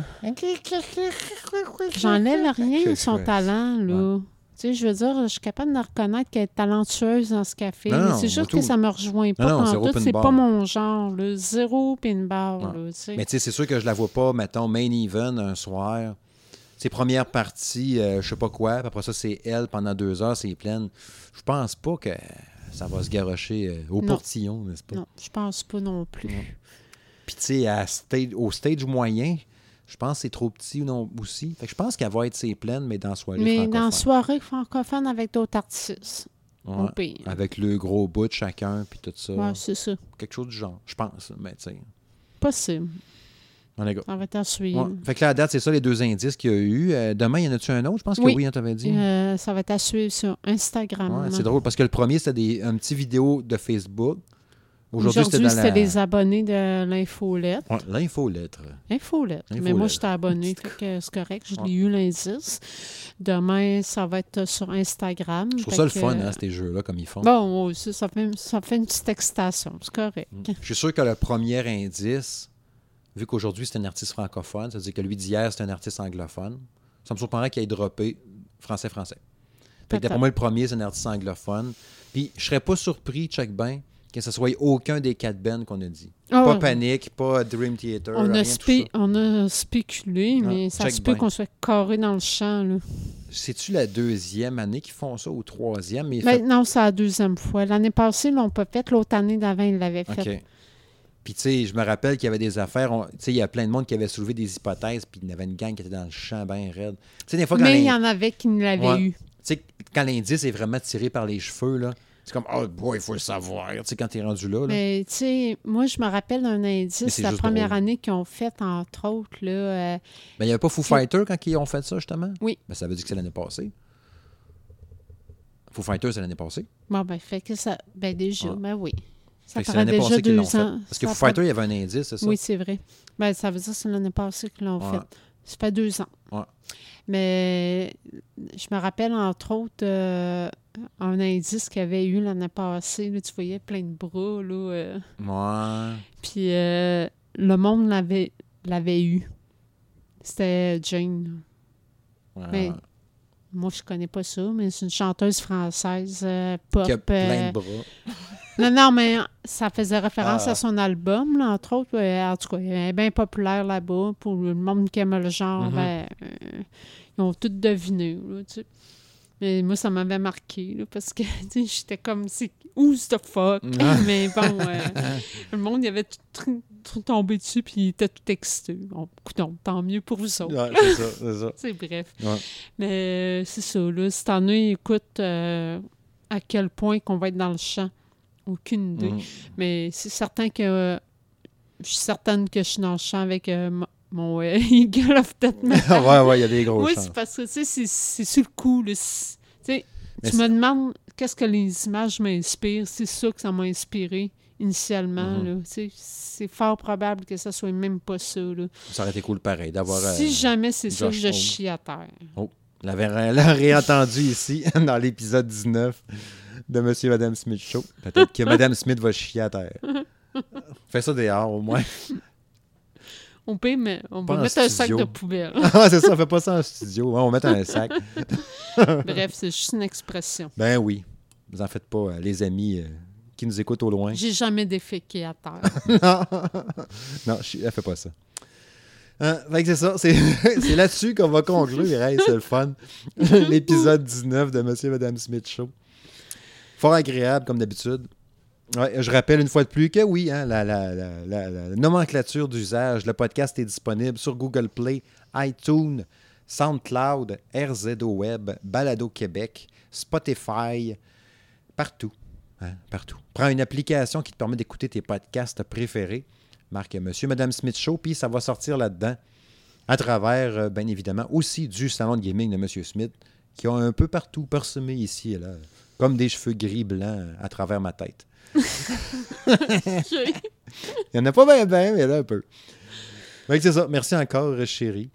[SPEAKER 2] J'enlève rien à son
[SPEAKER 1] Ouais.
[SPEAKER 2] talent, là. Tu sais, je veux dire, je suis capable de reconnaître qu'elle est talentueuse dans ce
[SPEAKER 1] non,
[SPEAKER 2] c'est juste que ça me rejoint pas.
[SPEAKER 1] Non,
[SPEAKER 2] c'est pas mon genre, là. Zéro pinball,
[SPEAKER 1] Ouais.
[SPEAKER 2] là, tu sais.
[SPEAKER 1] Mais tu sais, c'est sûr que je la vois pas, mettons, main even un soir. C'est première partie, euh, je sais pas quoi, après ça, c'est elle pendant deux heures, c'est pleine. Je pense pas que ça va se garocher euh, au
[SPEAKER 2] Non.
[SPEAKER 1] portillon, n'est-ce pas?
[SPEAKER 2] Non, je pense pas non plus.
[SPEAKER 1] Non. Puis tu sais, au stage moyen, je pense que c'est trop petit ou non aussi. Fait que je pense qu'elle va être c'est pleine, mais dans soirée
[SPEAKER 2] Mais dans
[SPEAKER 1] francophone.
[SPEAKER 2] la soirée francophone avec d'autres artistes.
[SPEAKER 1] Ouais. Avec le gros bout de chacun, puis tout ça.
[SPEAKER 2] Ouais, c'est ça.
[SPEAKER 1] Quelque chose du genre, je pense. Mais tu sais,
[SPEAKER 2] Possible.
[SPEAKER 1] On
[SPEAKER 2] va à suivre.
[SPEAKER 1] Ouais. Fait que là, à date, c'est ça les deux indices qu'il y a eu. Euh, demain, y en a-tu un autre? Je pense que
[SPEAKER 2] Oui.
[SPEAKER 1] oui, on t'avait dit.
[SPEAKER 2] Euh, ça va être à suivre sur Instagram.
[SPEAKER 1] Ouais, c'est drôle parce que le premier, c'était des, un petit vidéo de Facebook. Aujourd'hui,
[SPEAKER 2] Aujourd'hui,
[SPEAKER 1] c'était la...
[SPEAKER 2] les abonnés de l'infolette.
[SPEAKER 1] Ouais, l'infolettre.
[SPEAKER 2] Infolette. Mais moi, j'étais abonné, c'est correct. Je l'ai eu l'indice. Demain, ça va être sur Instagram.
[SPEAKER 1] Je trouve ça le fun, hein, ces jeux-là, comme ils font.
[SPEAKER 2] Bon, oui, ça, ça fait, ça fait une petite excitation. C'est correct.
[SPEAKER 1] Je suis sûr que le premier indice, vu qu'aujourd'hui, c'est un artiste francophone, ça veut dire que lui d'hier, c'est un artiste anglophone, ça me surprendrait qu'il ait droppé français-français. Fait que d'après moi, le premier, c'est un artiste anglophone. Puis je serais pas surpris, check ben, que ce soit aucun des quatre bands qu'on a dit.
[SPEAKER 2] Ah,
[SPEAKER 1] pas
[SPEAKER 2] ouais.
[SPEAKER 1] Panic, pas Dream Theater,
[SPEAKER 2] On
[SPEAKER 1] rien
[SPEAKER 2] a, spé- on a spéculé,
[SPEAKER 1] Ah,
[SPEAKER 2] mais ça se peut qu'on soit carré dans le champ. Là.
[SPEAKER 1] C'est-tu la deuxième année qu'ils font ça ou troisième? Mais
[SPEAKER 2] Ben, non, c'est la deuxième fois. L'année passée, ils l'ont pas fait. L'autre année d'avant, ils l'avaient fait.
[SPEAKER 1] Puis, tu sais, je me rappelle qu'il y avait des affaires. Tu sais, il y a plein de monde qui avait soulevé des hypothèses, puis il y avait une gang qui était dans le champ bien raide. Tu sais, des fois, quand
[SPEAKER 2] Mais il y en avait qui ne l'avaient
[SPEAKER 1] Ouais.
[SPEAKER 2] eu.
[SPEAKER 1] tu sais, quand l'indice est vraiment tiré par les cheveux, là, c'est comme, oh boy, il faut le savoir. Tu sais, quand t'es rendu là, là.
[SPEAKER 2] Mais tu sais, moi, je me rappelle d'un indice, la première
[SPEAKER 1] drôle.
[SPEAKER 2] année qu'ils ont fait, entre autres, là, euh,
[SPEAKER 1] Ben, il n'y avait pas Foo Fighters quand ils ont fait ça, justement?
[SPEAKER 2] Oui.
[SPEAKER 1] Ben, ça veut dire que c'est l'année passée. Foo Fighters, c'est l'année passée.
[SPEAKER 2] bon, ben, fait que ça, ben déjà,
[SPEAKER 1] Ouais.
[SPEAKER 2] ben oui. Ça
[SPEAKER 1] c'est l'année passée qu'ils l'ont fait. Parce que Fighters, il y avait un indice, c'est ça?
[SPEAKER 2] Oui, c'est vrai. Ben, ça veut dire que c'est l'année passée qu'ils l'ont
[SPEAKER 1] Ouais.
[SPEAKER 2] fait. Ça fait deux ans.
[SPEAKER 1] Ouais.
[SPEAKER 2] Mais je me rappelle, entre autres, euh, un indice qu'il y avait eu l'année passée. Là, tu voyais plein de bras. Là, euh,
[SPEAKER 1] Ouais.
[SPEAKER 2] puis euh, le monde l'avait, l'avait eu. C'était Jane.
[SPEAKER 1] Ouais.
[SPEAKER 2] Mais moi, je connais pas ça, mais c'est une chanteuse française pop.
[SPEAKER 1] Qui a plein de bras.
[SPEAKER 2] Non, non, mais ça faisait référence
[SPEAKER 1] Ah.
[SPEAKER 2] à son album, là, entre autres. en tout cas, elle est bien populaire là-bas. Pour le monde qui aime le genre,
[SPEAKER 1] Mhm.
[SPEAKER 2] ben, euh, ils ont tout deviné. Là, tu sais. Mais moi, ça m'avait marqué, là, parce que j'étais comme, c'est où the fuck?
[SPEAKER 1] Ah.
[SPEAKER 2] mais bon, euh, le monde, il avait tout, tout- tout tombé dessus, puis il était tout excité. Bon, coudonc, tant mieux pour vous autres.
[SPEAKER 1] Ouais, c'est ça, c'est ça.
[SPEAKER 2] C'est bref.
[SPEAKER 1] Ouais.
[SPEAKER 2] Mais euh, c'est ça, là. Cette année, écoute, euh, à quel point qu'on va être dans le champ. Aucune idée.
[SPEAKER 1] Mhm.
[SPEAKER 2] Mais c'est certain que euh, je suis certaine que je suis dans le champ avec euh, mon- euh, Eagle of Death Metal.
[SPEAKER 1] ouais, ouais, il y a des gros
[SPEAKER 2] oui, c'est parce que, tu sais, c'est- sur le coup. là. Tu sais,
[SPEAKER 1] Mais
[SPEAKER 2] tu me demandes qu'est-ce que les images m'inspirent. C'est ça que ça m'a inspiré initialement.
[SPEAKER 1] Mhm.
[SPEAKER 2] sais, C'est fort probable que ça soit même pas ça. Là.
[SPEAKER 1] Ça aurait été cool pareil d'avoir.
[SPEAKER 2] si
[SPEAKER 1] euh,
[SPEAKER 2] jamais c'est ça, je chie à terre.
[SPEAKER 1] l'avait ré- l'a réentendu ici dans l'épisode 19 de Monsieur et Madame Smith Show. Peut-être que Madame Smith va chier à terre. Fais ça dehors au moins.
[SPEAKER 2] On peut, mais on
[SPEAKER 1] en
[SPEAKER 2] mettre un sac de poubelle.
[SPEAKER 1] Ah, c'est ça, fais pas ça en studio. Ouais, on mettre un sac.
[SPEAKER 2] Bref, c'est juste une expression.
[SPEAKER 1] Ben oui. Vous en faites pas, euh, les amis euh, qui nous écoutent au loin.
[SPEAKER 2] J'ai jamais déféqué à terre.
[SPEAKER 1] non, non je, elle fait pas ça. Hein, fait que c'est ça. C'est, c'est là-dessus qu'on va conclure. Hey, c'est le fun. L'épisode 19 de Monsieur et Madame Smith Show. Fort agréable, comme d'habitude. Je rappelle une fois de plus que oui, hein, la nomenclature d'usage, le podcast est disponible sur Google Play, iTunes, SoundCloud, RZO Web, Balado Québec, Spotify, partout. hein, partout. Prends une application qui te permet d'écouter tes podcasts préférés. Marque Monsieur, Madame Smith Show, puis ça va sortir là-dedans. À travers, euh, bien évidemment, aussi du salon de gaming de Monsieur Smith, qui ont un peu partout parsemé ici et là, comme des cheveux gris blancs à travers ma tête. Il n'y en a pas bien, bien, mais il y en a un peu. C'est ça. Merci encore, chérie.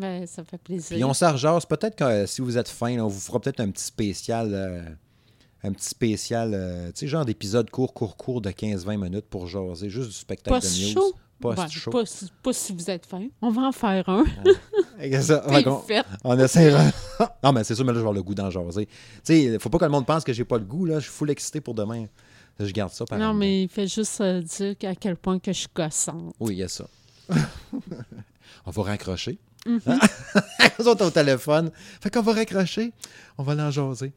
[SPEAKER 2] Ben, ça fait plaisir.
[SPEAKER 1] Puis on s'argence. Peut-être que euh, si vous êtes fin, là, on vous fera peut-être un petit spécial. euh, un petit spécial, euh, tu sais, genre d'épisode court, court, court de 15-20 minutes pour jaser, juste du spectacle
[SPEAKER 2] Pas
[SPEAKER 1] de news.
[SPEAKER 2] chaud. Ouais. Pas, si- pas si vous êtes fin. On va en faire un.
[SPEAKER 1] Ça, fait. on essaiera. non, mais c'est sûr, mais là, je vais avoir le goût d'en jaser. Tu sais, faut pas que le monde pense que j'ai pas le goût, là. Je suis full excité pour demain. Je garde ça par
[SPEAKER 2] Non, mais il fait juste euh, dire à quel point que je suis gossante.
[SPEAKER 1] Oui, il y a ça. on va raccrocher. Nous autres au téléphone. Fait qu'on va raccrocher. On va l'en jaser.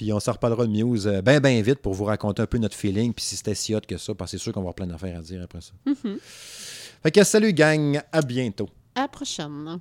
[SPEAKER 1] Puis on s'en reparlera de Muse euh, ben, ben vite pour vous raconter un peu notre feeling. Puis si c'était si hot que ça, parce que c'est sûr qu'on va avoir plein d'affaires à dire après ça.
[SPEAKER 2] Mhm.
[SPEAKER 1] Fait que salut, gang. À bientôt.
[SPEAKER 2] À la prochaine.